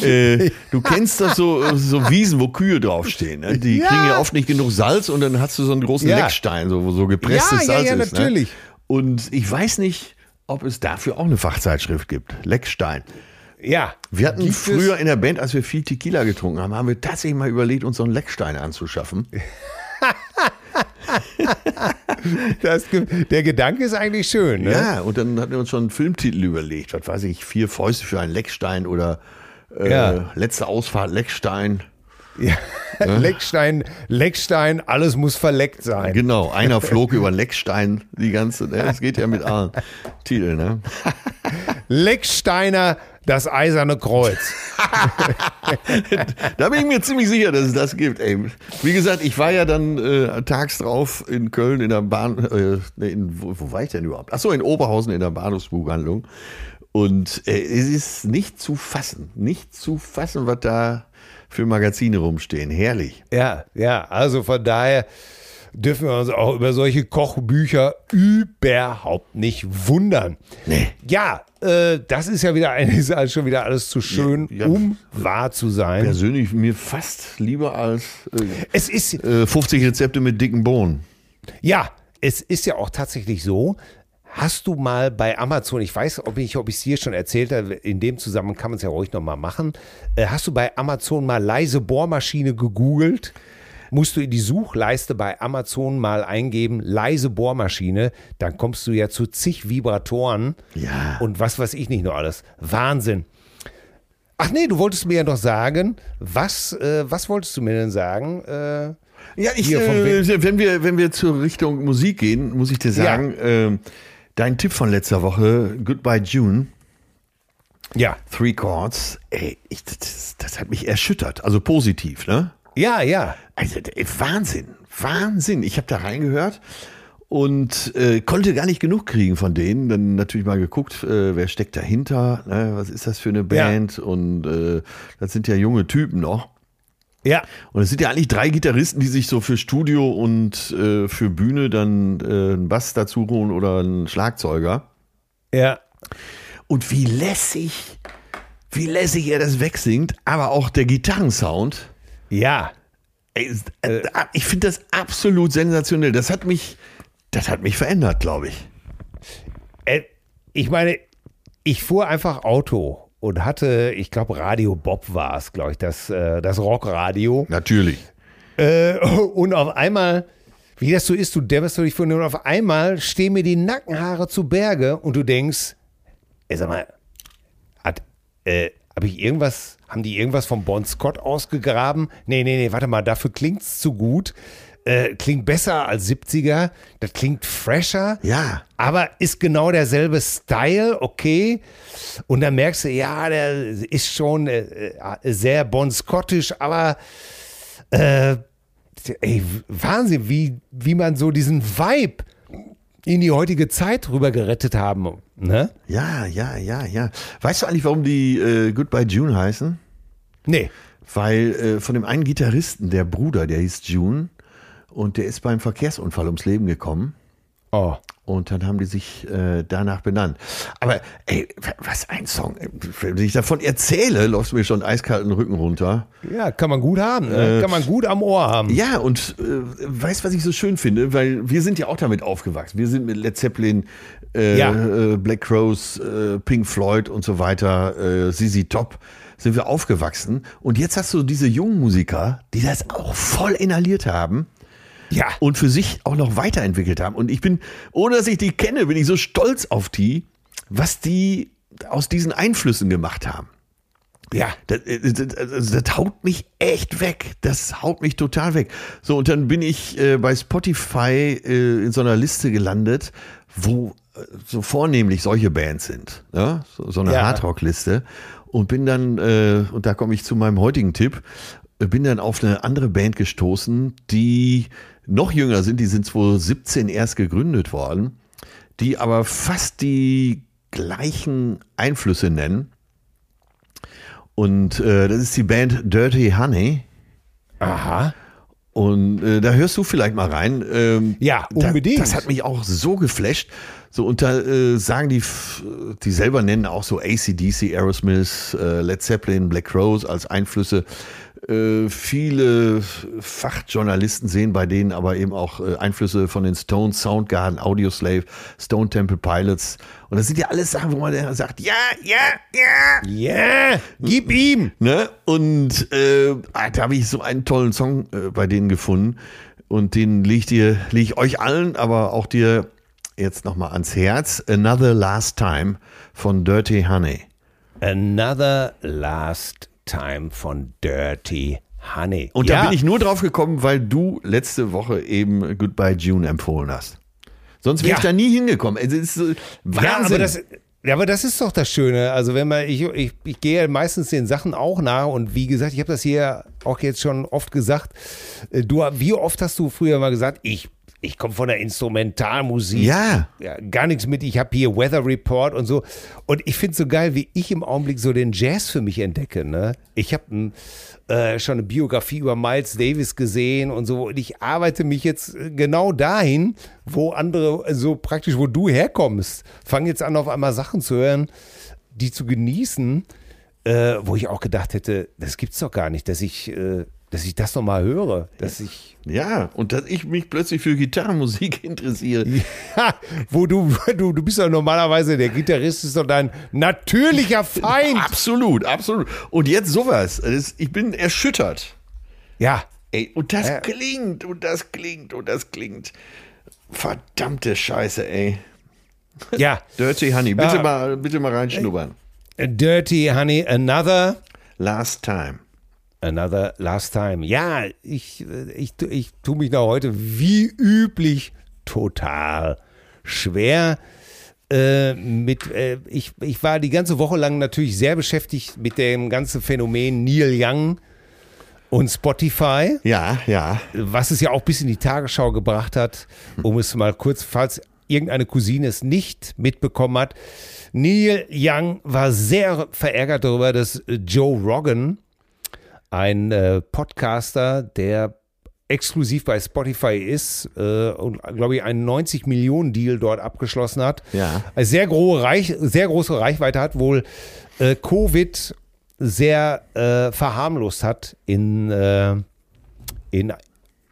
[SPEAKER 2] Äh, du kennst das so, so Wiesen, wo Kühe draufstehen. Ne? Die
[SPEAKER 3] Ja.
[SPEAKER 2] kriegen ja oft nicht genug Salz und dann hast du so einen großen
[SPEAKER 3] Ja.
[SPEAKER 2] Leckstein, so, wo so gepresstes
[SPEAKER 3] Ja, ja,
[SPEAKER 2] Salz
[SPEAKER 3] ja,
[SPEAKER 2] ist.
[SPEAKER 3] natürlich.
[SPEAKER 2] Ne? Und ich weiß nicht, ob es dafür auch eine Fachzeitschrift gibt. Leckstein.
[SPEAKER 3] ja.
[SPEAKER 2] Wir hatten
[SPEAKER 3] Gibt
[SPEAKER 2] früher in der Band, als wir viel Tequila getrunken haben, haben wir tatsächlich mal überlegt, uns so einen Leckstein anzuschaffen.
[SPEAKER 3] Das, der Gedanke ist eigentlich schön. Ne?
[SPEAKER 2] Ja, und dann hatten wir uns schon einen Filmtitel überlegt. Was weiß ich, vier Fäuste für einen Leckstein oder äh,
[SPEAKER 3] Ja.
[SPEAKER 2] letzte Ausfahrt Leckstein.
[SPEAKER 3] Ja. Leckstein, Leckstein, alles muss verleckt sein.
[SPEAKER 2] Genau, einer flog über Leckstein die ganze, ne, das geht ja mit allen Titeln, ne?
[SPEAKER 3] Lecksteiner, das eiserne Kreuz.
[SPEAKER 2] Da bin ich mir ziemlich sicher, dass es das gibt, ey. Wie gesagt, ich war ja dann äh, tags drauf in Köln in der Bahn, äh, in, wo, wo war ich denn überhaupt? Achso, in Oberhausen in der Bahnhofsbuchhandlung. Und äh, es ist nicht zu fassen, nicht zu fassen, was da für Magazine rumstehen. Herrlich.
[SPEAKER 3] Ja, ja, also von daher dürfen wir uns auch über solche Kochbücher überhaupt nicht wundern.
[SPEAKER 2] Nee.
[SPEAKER 3] Ja, äh, das ist ja wieder ist schon wieder alles zu schön,
[SPEAKER 2] Ja, ja.
[SPEAKER 3] um wahr zu sein.
[SPEAKER 2] Persönlich mir fast lieber als äh,
[SPEAKER 3] Es ist,
[SPEAKER 2] äh, 50 Rezepte mit dicken Bohnen.
[SPEAKER 3] ja, es ist ja auch tatsächlich so. Hast du mal bei Amazon, ich weiß, ob ich ob ich es dir schon erzählt habe, in dem Zusammenhang kann man es ja ruhig nochmal machen. Äh, hast du bei Amazon mal leise Bohrmaschine gegoogelt? Musst du in die Suchleiste bei Amazon mal eingeben, leise Bohrmaschine, dann kommst du ja zu zig Vibratoren
[SPEAKER 2] Ja.
[SPEAKER 3] und was weiß ich nicht nur alles. Wahnsinn. Ach nee, du wolltest mir ja noch sagen, was, äh, was wolltest du mir denn sagen? Äh,
[SPEAKER 2] Ja, ich, äh, wenn wir, wenn wir zur Richtung Musik gehen, muss ich dir sagen, ähm, dein Tipp von letzter Woche, Goodbye June,
[SPEAKER 3] ja.
[SPEAKER 2] Three Chords, ey, ich, das, das hat mich erschüttert, also positiv, ne?
[SPEAKER 3] Ja, ja.
[SPEAKER 2] Also ey, Wahnsinn, Wahnsinn. Ich habe da reingehört und äh, konnte gar nicht genug kriegen von denen. Dann natürlich mal geguckt, äh, wer steckt dahinter, ne? was ist das für eine Band und äh, das sind ja junge Typen noch.
[SPEAKER 3] Ja.
[SPEAKER 2] Und es sind ja eigentlich drei Gitarristen, die sich so für Studio und äh, für Bühne dann äh, einen Bass dazu holen oder einen Schlagzeuger.
[SPEAKER 3] Ja.
[SPEAKER 2] Und wie lässig, wie lässig er das wegsingt, aber auch der Gitarrensound.
[SPEAKER 3] Ja.
[SPEAKER 2] Ist- äh, ich finde das absolut sensationell. Das hat mich, das hat mich verändert, glaube ich.
[SPEAKER 3] Äh, ich meine, ich fuhr einfach Auto und hatte, ich glaube, Radio Bob war es, glaube ich, das, äh, das Rockradio.
[SPEAKER 2] Natürlich.
[SPEAKER 3] Äh, und auf einmal, wie das so ist, du dämmerst dich von und auf einmal stehen mir die Nackenhaare zu Berge und du denkst, ey, sag mal, hat, äh, habe ich irgendwas, haben die irgendwas von Bon Scott ausgegraben? Nee, nee, nee, warte mal, dafür klingt's zu gut. Äh, klingt besser als 70er, das klingt fresher.
[SPEAKER 2] Ja.
[SPEAKER 3] Aber ist genau derselbe Style, okay. Und dann merkst du, ja, der ist schon äh, äh, sehr Bon Scottisch, aber äh, ey, Wahnsinn, wie, wie man so diesen Vibe in die heutige Zeit rüber gerettet haben. Ne?
[SPEAKER 2] Ja, ja, ja, ja. Weißt du eigentlich, warum die äh, Goodbye June heißen?
[SPEAKER 3] Nee.
[SPEAKER 2] Weil äh, von dem einen Gitarristen, der Bruder, der hieß June, und der ist beim Verkehrsunfall ums Leben gekommen.
[SPEAKER 3] Oh.
[SPEAKER 2] Und dann haben die sich äh, danach benannt. Aber ey, was ein Song. Wenn ich davon erzähle, läuft mir schon eiskalten Rücken runter.
[SPEAKER 3] Ja, kann man gut haben. Ne? kann man gut am Ohr haben.
[SPEAKER 2] Ja, und äh, weißt was ich so schön finde? Weil wir sind ja auch damit aufgewachsen. Wir sind mit Led Zeppelin, äh,
[SPEAKER 3] Ja.
[SPEAKER 2] äh, Black Crows, äh, Pink Floyd und so weiter, äh, ZZ Top, sind wir aufgewachsen. Und jetzt hast du diese jungen Musiker, die das auch voll inhaliert haben
[SPEAKER 3] Ja.
[SPEAKER 2] und für sich auch noch weiterentwickelt haben. Und ich bin, ohne dass ich die kenne, bin ich so stolz auf die, was die aus diesen Einflüssen gemacht haben.
[SPEAKER 3] Ja.
[SPEAKER 2] Das, das, das, das, haut mich echt weg. Das haut mich total weg. So, und dann bin ich äh, bei Spotify äh, in so einer Liste gelandet, wo äh, so vornehmlich solche Bands sind. Ja? So, so eine
[SPEAKER 3] Ja.
[SPEAKER 2] Hardrock-Liste. Und bin dann, äh, und da komme ich zu meinem heutigen Tipp, äh, bin dann auf eine andere Band gestoßen, die noch jünger sind. Die sind 2017 erst gegründet worden, die aber fast die gleichen Einflüsse nennen. Und äh, das ist die Band Dirty Honey.
[SPEAKER 3] Aha.
[SPEAKER 2] Und äh, da hörst du vielleicht mal rein. Ähm,
[SPEAKER 3] Ja, unbedingt.
[SPEAKER 2] Da, das hat mich auch so geflasht. So, und da äh, sagen die, die selber nennen auch so ACDC, Aerosmith, äh, Led Zeppelin, Black Crowes als Einflüsse. Äh, viele Fachjournalisten sehen bei denen aber eben auch äh, Einflüsse von den Stones, Soundgarden, Audioslave, Stone Temple Pilots. Und das sind ja alles Sachen, wo man sagt, ja, ja, ja,
[SPEAKER 3] Ja, gib ihm.
[SPEAKER 2] Ne? Und äh, ah, da habe ich so einen tollen Song äh, bei denen gefunden. Und den lege ich dir, lege ich euch allen, aber auch dir jetzt nochmal ans Herz. Another Last Time von Dirty Honey.
[SPEAKER 3] Another Last Time von Dirty Honey.
[SPEAKER 2] Und
[SPEAKER 3] ja,
[SPEAKER 2] da bin ich nur drauf gekommen, weil du letzte Woche eben Goodbye June empfohlen hast. Sonst wäre
[SPEAKER 3] Ja.
[SPEAKER 2] ich da nie hingekommen. Es ist so Wahnsinn.
[SPEAKER 3] Ja, aber das, ja, aber das ist doch das Schöne. Also wenn man, ich, ich, ich gehe meistens den Sachen auch nach und wie gesagt, ich habe das hier auch jetzt schon oft gesagt. Äh, Du, wie oft hast du früher mal gesagt, ich, ich komme von der Instrumentalmusik.
[SPEAKER 2] ja.
[SPEAKER 3] ja, gar nichts mit. Ich habe hier Weather Report und so. Und ich finde es so geil, wie ich im Augenblick so den Jazz für mich entdecke. Ne? Ich habe äh, schon eine Biografie über Miles Davis gesehen und so. Und ich arbeite mich jetzt äh, genau dahin, wo andere, äh, so praktisch, wo du herkommst. Fange jetzt an, auf einmal Sachen zu hören, die zu genießen, äh, wo ich auch gedacht hätte, das gibt's doch gar nicht, dass ich, äh, dass ich das nochmal höre. Dass ich.
[SPEAKER 2] Ja, und dass ich mich plötzlich für Gitarrenmusik interessiere.
[SPEAKER 3] Ja, wo du, du, du bist doch normalerweise, der Gitarrist ist doch dein natürlicher Feind.
[SPEAKER 2] Absolut, absolut. Und jetzt sowas. Ich bin erschüttert.
[SPEAKER 3] Ja,
[SPEAKER 2] Ey, und das
[SPEAKER 3] Ja.
[SPEAKER 2] klingt, und das klingt, und das klingt. Verdammte Scheiße, ey.
[SPEAKER 3] ja.
[SPEAKER 2] Dirty Honey, bitte,
[SPEAKER 3] Ja.
[SPEAKER 2] mal, bitte mal reinschnuppern.
[SPEAKER 3] Dirty Honey, another,
[SPEAKER 2] Last time.
[SPEAKER 3] Another last time. Ja, ich, ich, ich tue mich da heute wie üblich total schwer. Äh, mit, äh, ich, ich war die ganze Woche lang natürlich sehr beschäftigt mit dem ganzen Phänomen Neil Young und Spotify.
[SPEAKER 2] Ja, ja.
[SPEAKER 3] was es ja auch bis in die Tagesschau gebracht hat, um es mal kurz, falls irgendeine Cousine es nicht mitbekommen hat. Neil Young war sehr verärgert darüber, dass Joe Rogan, ein äh, Podcaster, der exklusiv bei Spotify ist äh, und, glaube ich, einen 90 Millionen Deal dort abgeschlossen hat.
[SPEAKER 2] Ja.
[SPEAKER 3] Eine sehr, große Reich, sehr große Reichweite hat, wohl äh, Covid sehr äh, verharmlost hat in, äh, in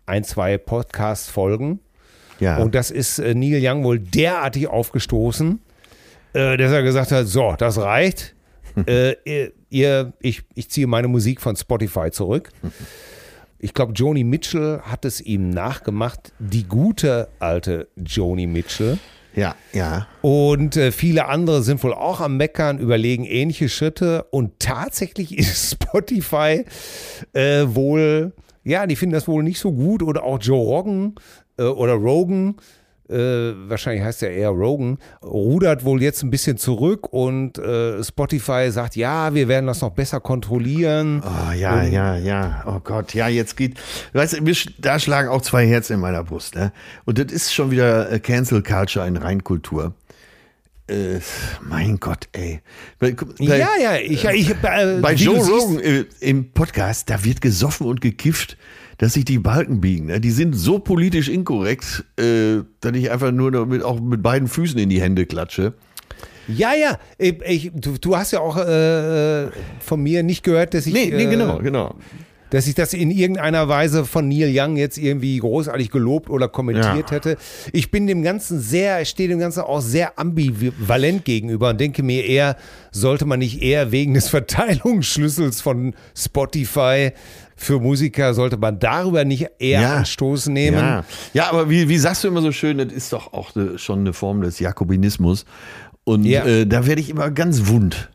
[SPEAKER 3] ein, zwei Podcast-Folgen.
[SPEAKER 2] Ja.
[SPEAKER 3] Und das ist äh, Neil Young wohl derartig aufgestoßen, dass er gesagt hat: So, das reicht. Äh, ihr- ich, ich ziehe meine Musik von Spotify zurück. Ich glaube, Joni Mitchell hat es ihm nachgemacht, die gute alte Joni Mitchell.
[SPEAKER 2] ja, ja.
[SPEAKER 3] Und äh, viele andere sind wohl auch am Meckern, überlegen ähnliche Schritte. Und tatsächlich ist Spotify äh, wohl, ja, die finden das wohl nicht so gut. Oder auch Joe Rogan äh, oder Rogan, äh, wahrscheinlich heißt er eher Rogan, rudert wohl jetzt ein bisschen zurück und äh, Spotify sagt, ja, wir werden das noch besser kontrollieren.
[SPEAKER 2] Oh, ja, ja, ja. Oh Gott, ja, jetzt geht. Weißt du, da schlagen auch zwei Herzen in meiner Brust, ne? Und das ist schon wieder äh, Cancel Culture in Reinkultur. Äh, mein Gott, ey. Bei, bei,
[SPEAKER 3] ja, ja, ich, ich äh,
[SPEAKER 2] bei Joe Rogan im Podcast, da wird gesoffen und gekifft, dass sich die Balken biegen. Ne? Die sind so politisch inkorrekt, äh, dass ich einfach nur noch mit, auch mit beiden Füßen in die Hände klatsche.
[SPEAKER 3] Ja, ja, ich, ich, du, du hast ja auch äh, von mir nicht gehört, dass ich,
[SPEAKER 2] Nee, nee,
[SPEAKER 3] äh,
[SPEAKER 2] genau, genau.
[SPEAKER 3] dass ich das in irgendeiner Weise von Neil Young jetzt irgendwie großartig gelobt oder kommentiert
[SPEAKER 2] Ja.
[SPEAKER 3] hätte. Ich bin dem Ganzen sehr, stehe dem Ganzen auch sehr ambivalent gegenüber und denke mir eher, sollte man nicht eher wegen des Verteilungsschlüssels von Spotify für Musiker, sollte man darüber nicht eher
[SPEAKER 2] Ja.
[SPEAKER 3] Anstoß nehmen?
[SPEAKER 2] Ja, ja aber wie, wie sagst du immer so schön, das ist doch auch schon eine Form des Jakobinismus. Und
[SPEAKER 3] Ja.
[SPEAKER 2] äh, da werde ich immer ganz wund.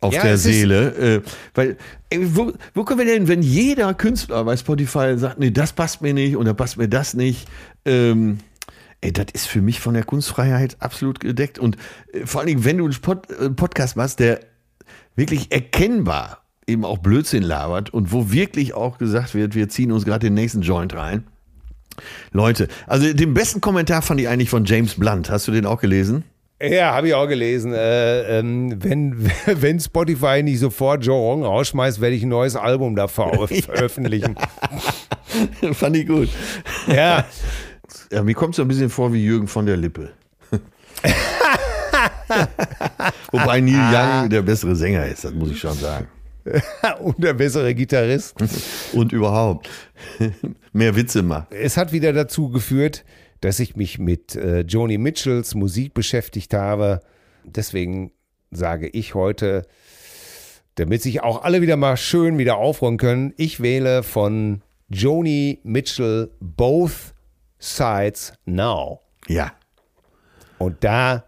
[SPEAKER 2] auf
[SPEAKER 3] Ja,
[SPEAKER 2] der Seele. Äh, weil, ey, wo, wo können wir denn, wenn jeder Künstler bei Spotify sagt, nee, das passt mir nicht und da passt mir das nicht, ähm, ey, das ist für mich von der Kunstfreiheit absolut gedeckt. Und äh, vor allen Dingen, wenn du einen Pod, äh, Podcast machst, der wirklich erkennbar eben auch Blödsinn labert und wo wirklich auch gesagt wird, wir ziehen uns gerade den nächsten Joint rein. Leute, also den besten Kommentar fand ich eigentlich von James Blunt. Hast du den auch gelesen?
[SPEAKER 3] Ja, habe ich auch gelesen. Äh, ähm, wenn, wenn Spotify nicht sofort Joe Rogan rausschmeißt, werde ich ein neues Album da ver veröffentlichen.
[SPEAKER 2] fand ich gut.
[SPEAKER 3] ja.
[SPEAKER 2] Ja, mir kommt es so ein bisschen vor wie Jürgen von der Lippe. Wobei Neil Young der bessere Sänger ist, das muss ich schon sagen.
[SPEAKER 3] Und der bessere Gitarrist.
[SPEAKER 2] Und überhaupt. Mehr Witze macht.
[SPEAKER 3] Es hat wieder dazu geführt, dass ich mich mit äh, Joni Mitchells Musik beschäftigt habe. Deswegen sage ich heute, damit sich auch alle wieder mal schön wieder aufräumen können, ich wähle von Joni Mitchell Both Sides Now.
[SPEAKER 2] Ja.
[SPEAKER 3] Und da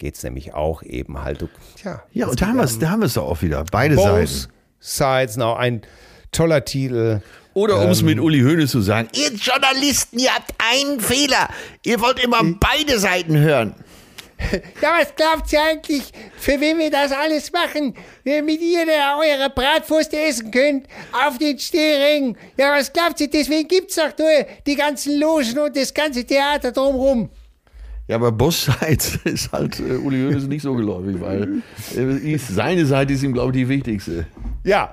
[SPEAKER 3] geht es nämlich auch eben halt. Tja,
[SPEAKER 2] Ja, und da haben wir es, da haben wir es doch auch wieder. Beide
[SPEAKER 3] Both
[SPEAKER 2] Seiten.
[SPEAKER 3] Sides Now, ein toller Titel.
[SPEAKER 2] Oder um es mit Uli Hoeneß zu sagen, ihr Journalisten, ihr habt einen Fehler. Ihr wollt immer beide Seiten hören.
[SPEAKER 4] Ja, was glaubt ihr eigentlich, für wen wir das alles machen? Damit ihr da eure Bratwurst essen könnt auf den Stehringen. Ja, was glaubt ihr, deswegen gibt's doch nur die ganzen Logen und das ganze Theater drumrum.
[SPEAKER 2] Ja, aber Both Sides ist halt äh, Uli Hoeneß nicht so geläufig, weil äh, seine Seite ist ihm, glaube ich, die wichtigste.
[SPEAKER 3] Ja,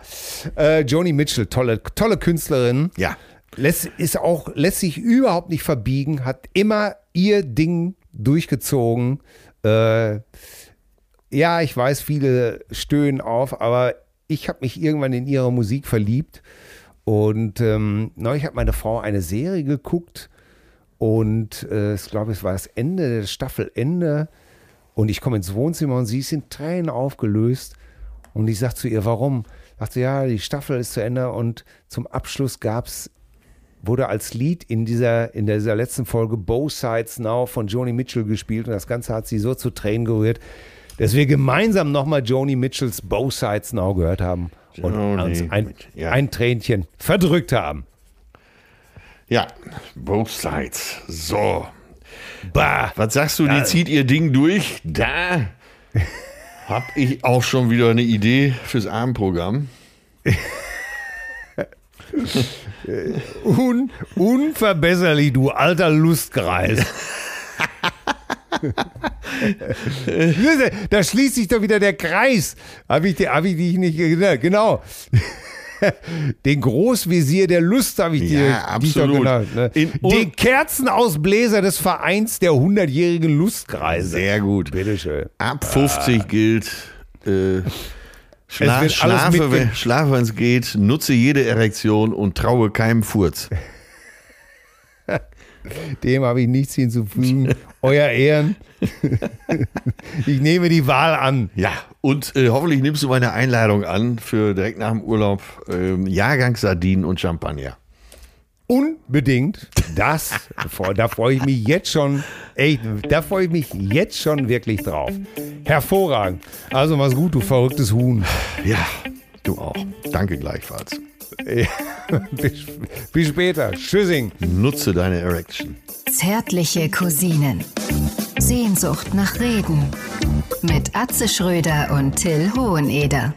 [SPEAKER 3] äh, Joni Mitchell, tolle, tolle Künstlerin.
[SPEAKER 2] Ja.
[SPEAKER 3] Lässt, ist auch, lässt sich überhaupt nicht verbiegen, hat immer ihr Ding durchgezogen. Äh, ja, ich weiß, viele stöhnen auf, aber ich habe mich irgendwann in ihre Musik verliebt. Und ähm, neulich hat meine Frau eine Serie geguckt und äh, ich glaube, es war das Ende der Staffelende. Und ich komme ins Wohnzimmer und sie ist in Tränen aufgelöst. Und ich sage zu ihr, warum? Sagt sie, ja, die Staffel ist zu Ende und zum Abschluss gab's, wurde als Lied in dieser, in dieser letzten Folge Both Sides Now von Joni Mitchell gespielt und das Ganze hat sie so zu Tränen gerührt, dass wir gemeinsam nochmal Joni Mitchells Both Sides Now gehört haben und
[SPEAKER 2] Joni
[SPEAKER 3] uns ein,
[SPEAKER 2] ja.
[SPEAKER 3] ein Tränchen verdrückt haben.
[SPEAKER 2] Ja, Both Sides. So.
[SPEAKER 3] Bah.
[SPEAKER 2] Was sagst du, die zieht ihr Ding durch? Da hab ich auch schon wieder eine Idee fürs Abendprogramm.
[SPEAKER 3] Un, unverbesserlich, du alter Lustkreis. da schließt sich doch wieder der Kreis. Habe ich, hab ich dich nicht genau. Den Großvisier der Lust habe ich dir
[SPEAKER 2] Ja, absolut.
[SPEAKER 3] genannt, ne? Den Kerzenausbläser des Vereins der 100-jährigen Lustkreise.
[SPEAKER 2] Sehr gut.
[SPEAKER 3] Bitteschön.
[SPEAKER 2] Ab 50 gilt. Äh, schla schlafe, wenn- schlafe, wenn es geht, nutze jede Erektion und traue keinem Furz.
[SPEAKER 3] Dem habe ich nichts hinzufügen. Euer Ehren. ich nehme die Wahl an.
[SPEAKER 2] Ja, und äh, hoffentlich nimmst du meine Einladung an für direkt nach dem Urlaub ähm, Jahrgang Sardinen und Champagner.
[SPEAKER 3] Unbedingt. Das, da freue ich mich jetzt schon, echt, da freue ich mich jetzt schon wirklich drauf. Hervorragend. Also mach's gut, du verrücktes Huhn.
[SPEAKER 2] Ja, du auch. Danke gleichfalls.
[SPEAKER 3] bis, bis später. Tschüssing.
[SPEAKER 2] Nutze deine Erection.
[SPEAKER 1] Zärtliche Cousinen. Sehnsucht nach Reden. Mit Atze Schröder und Till Hoheneder.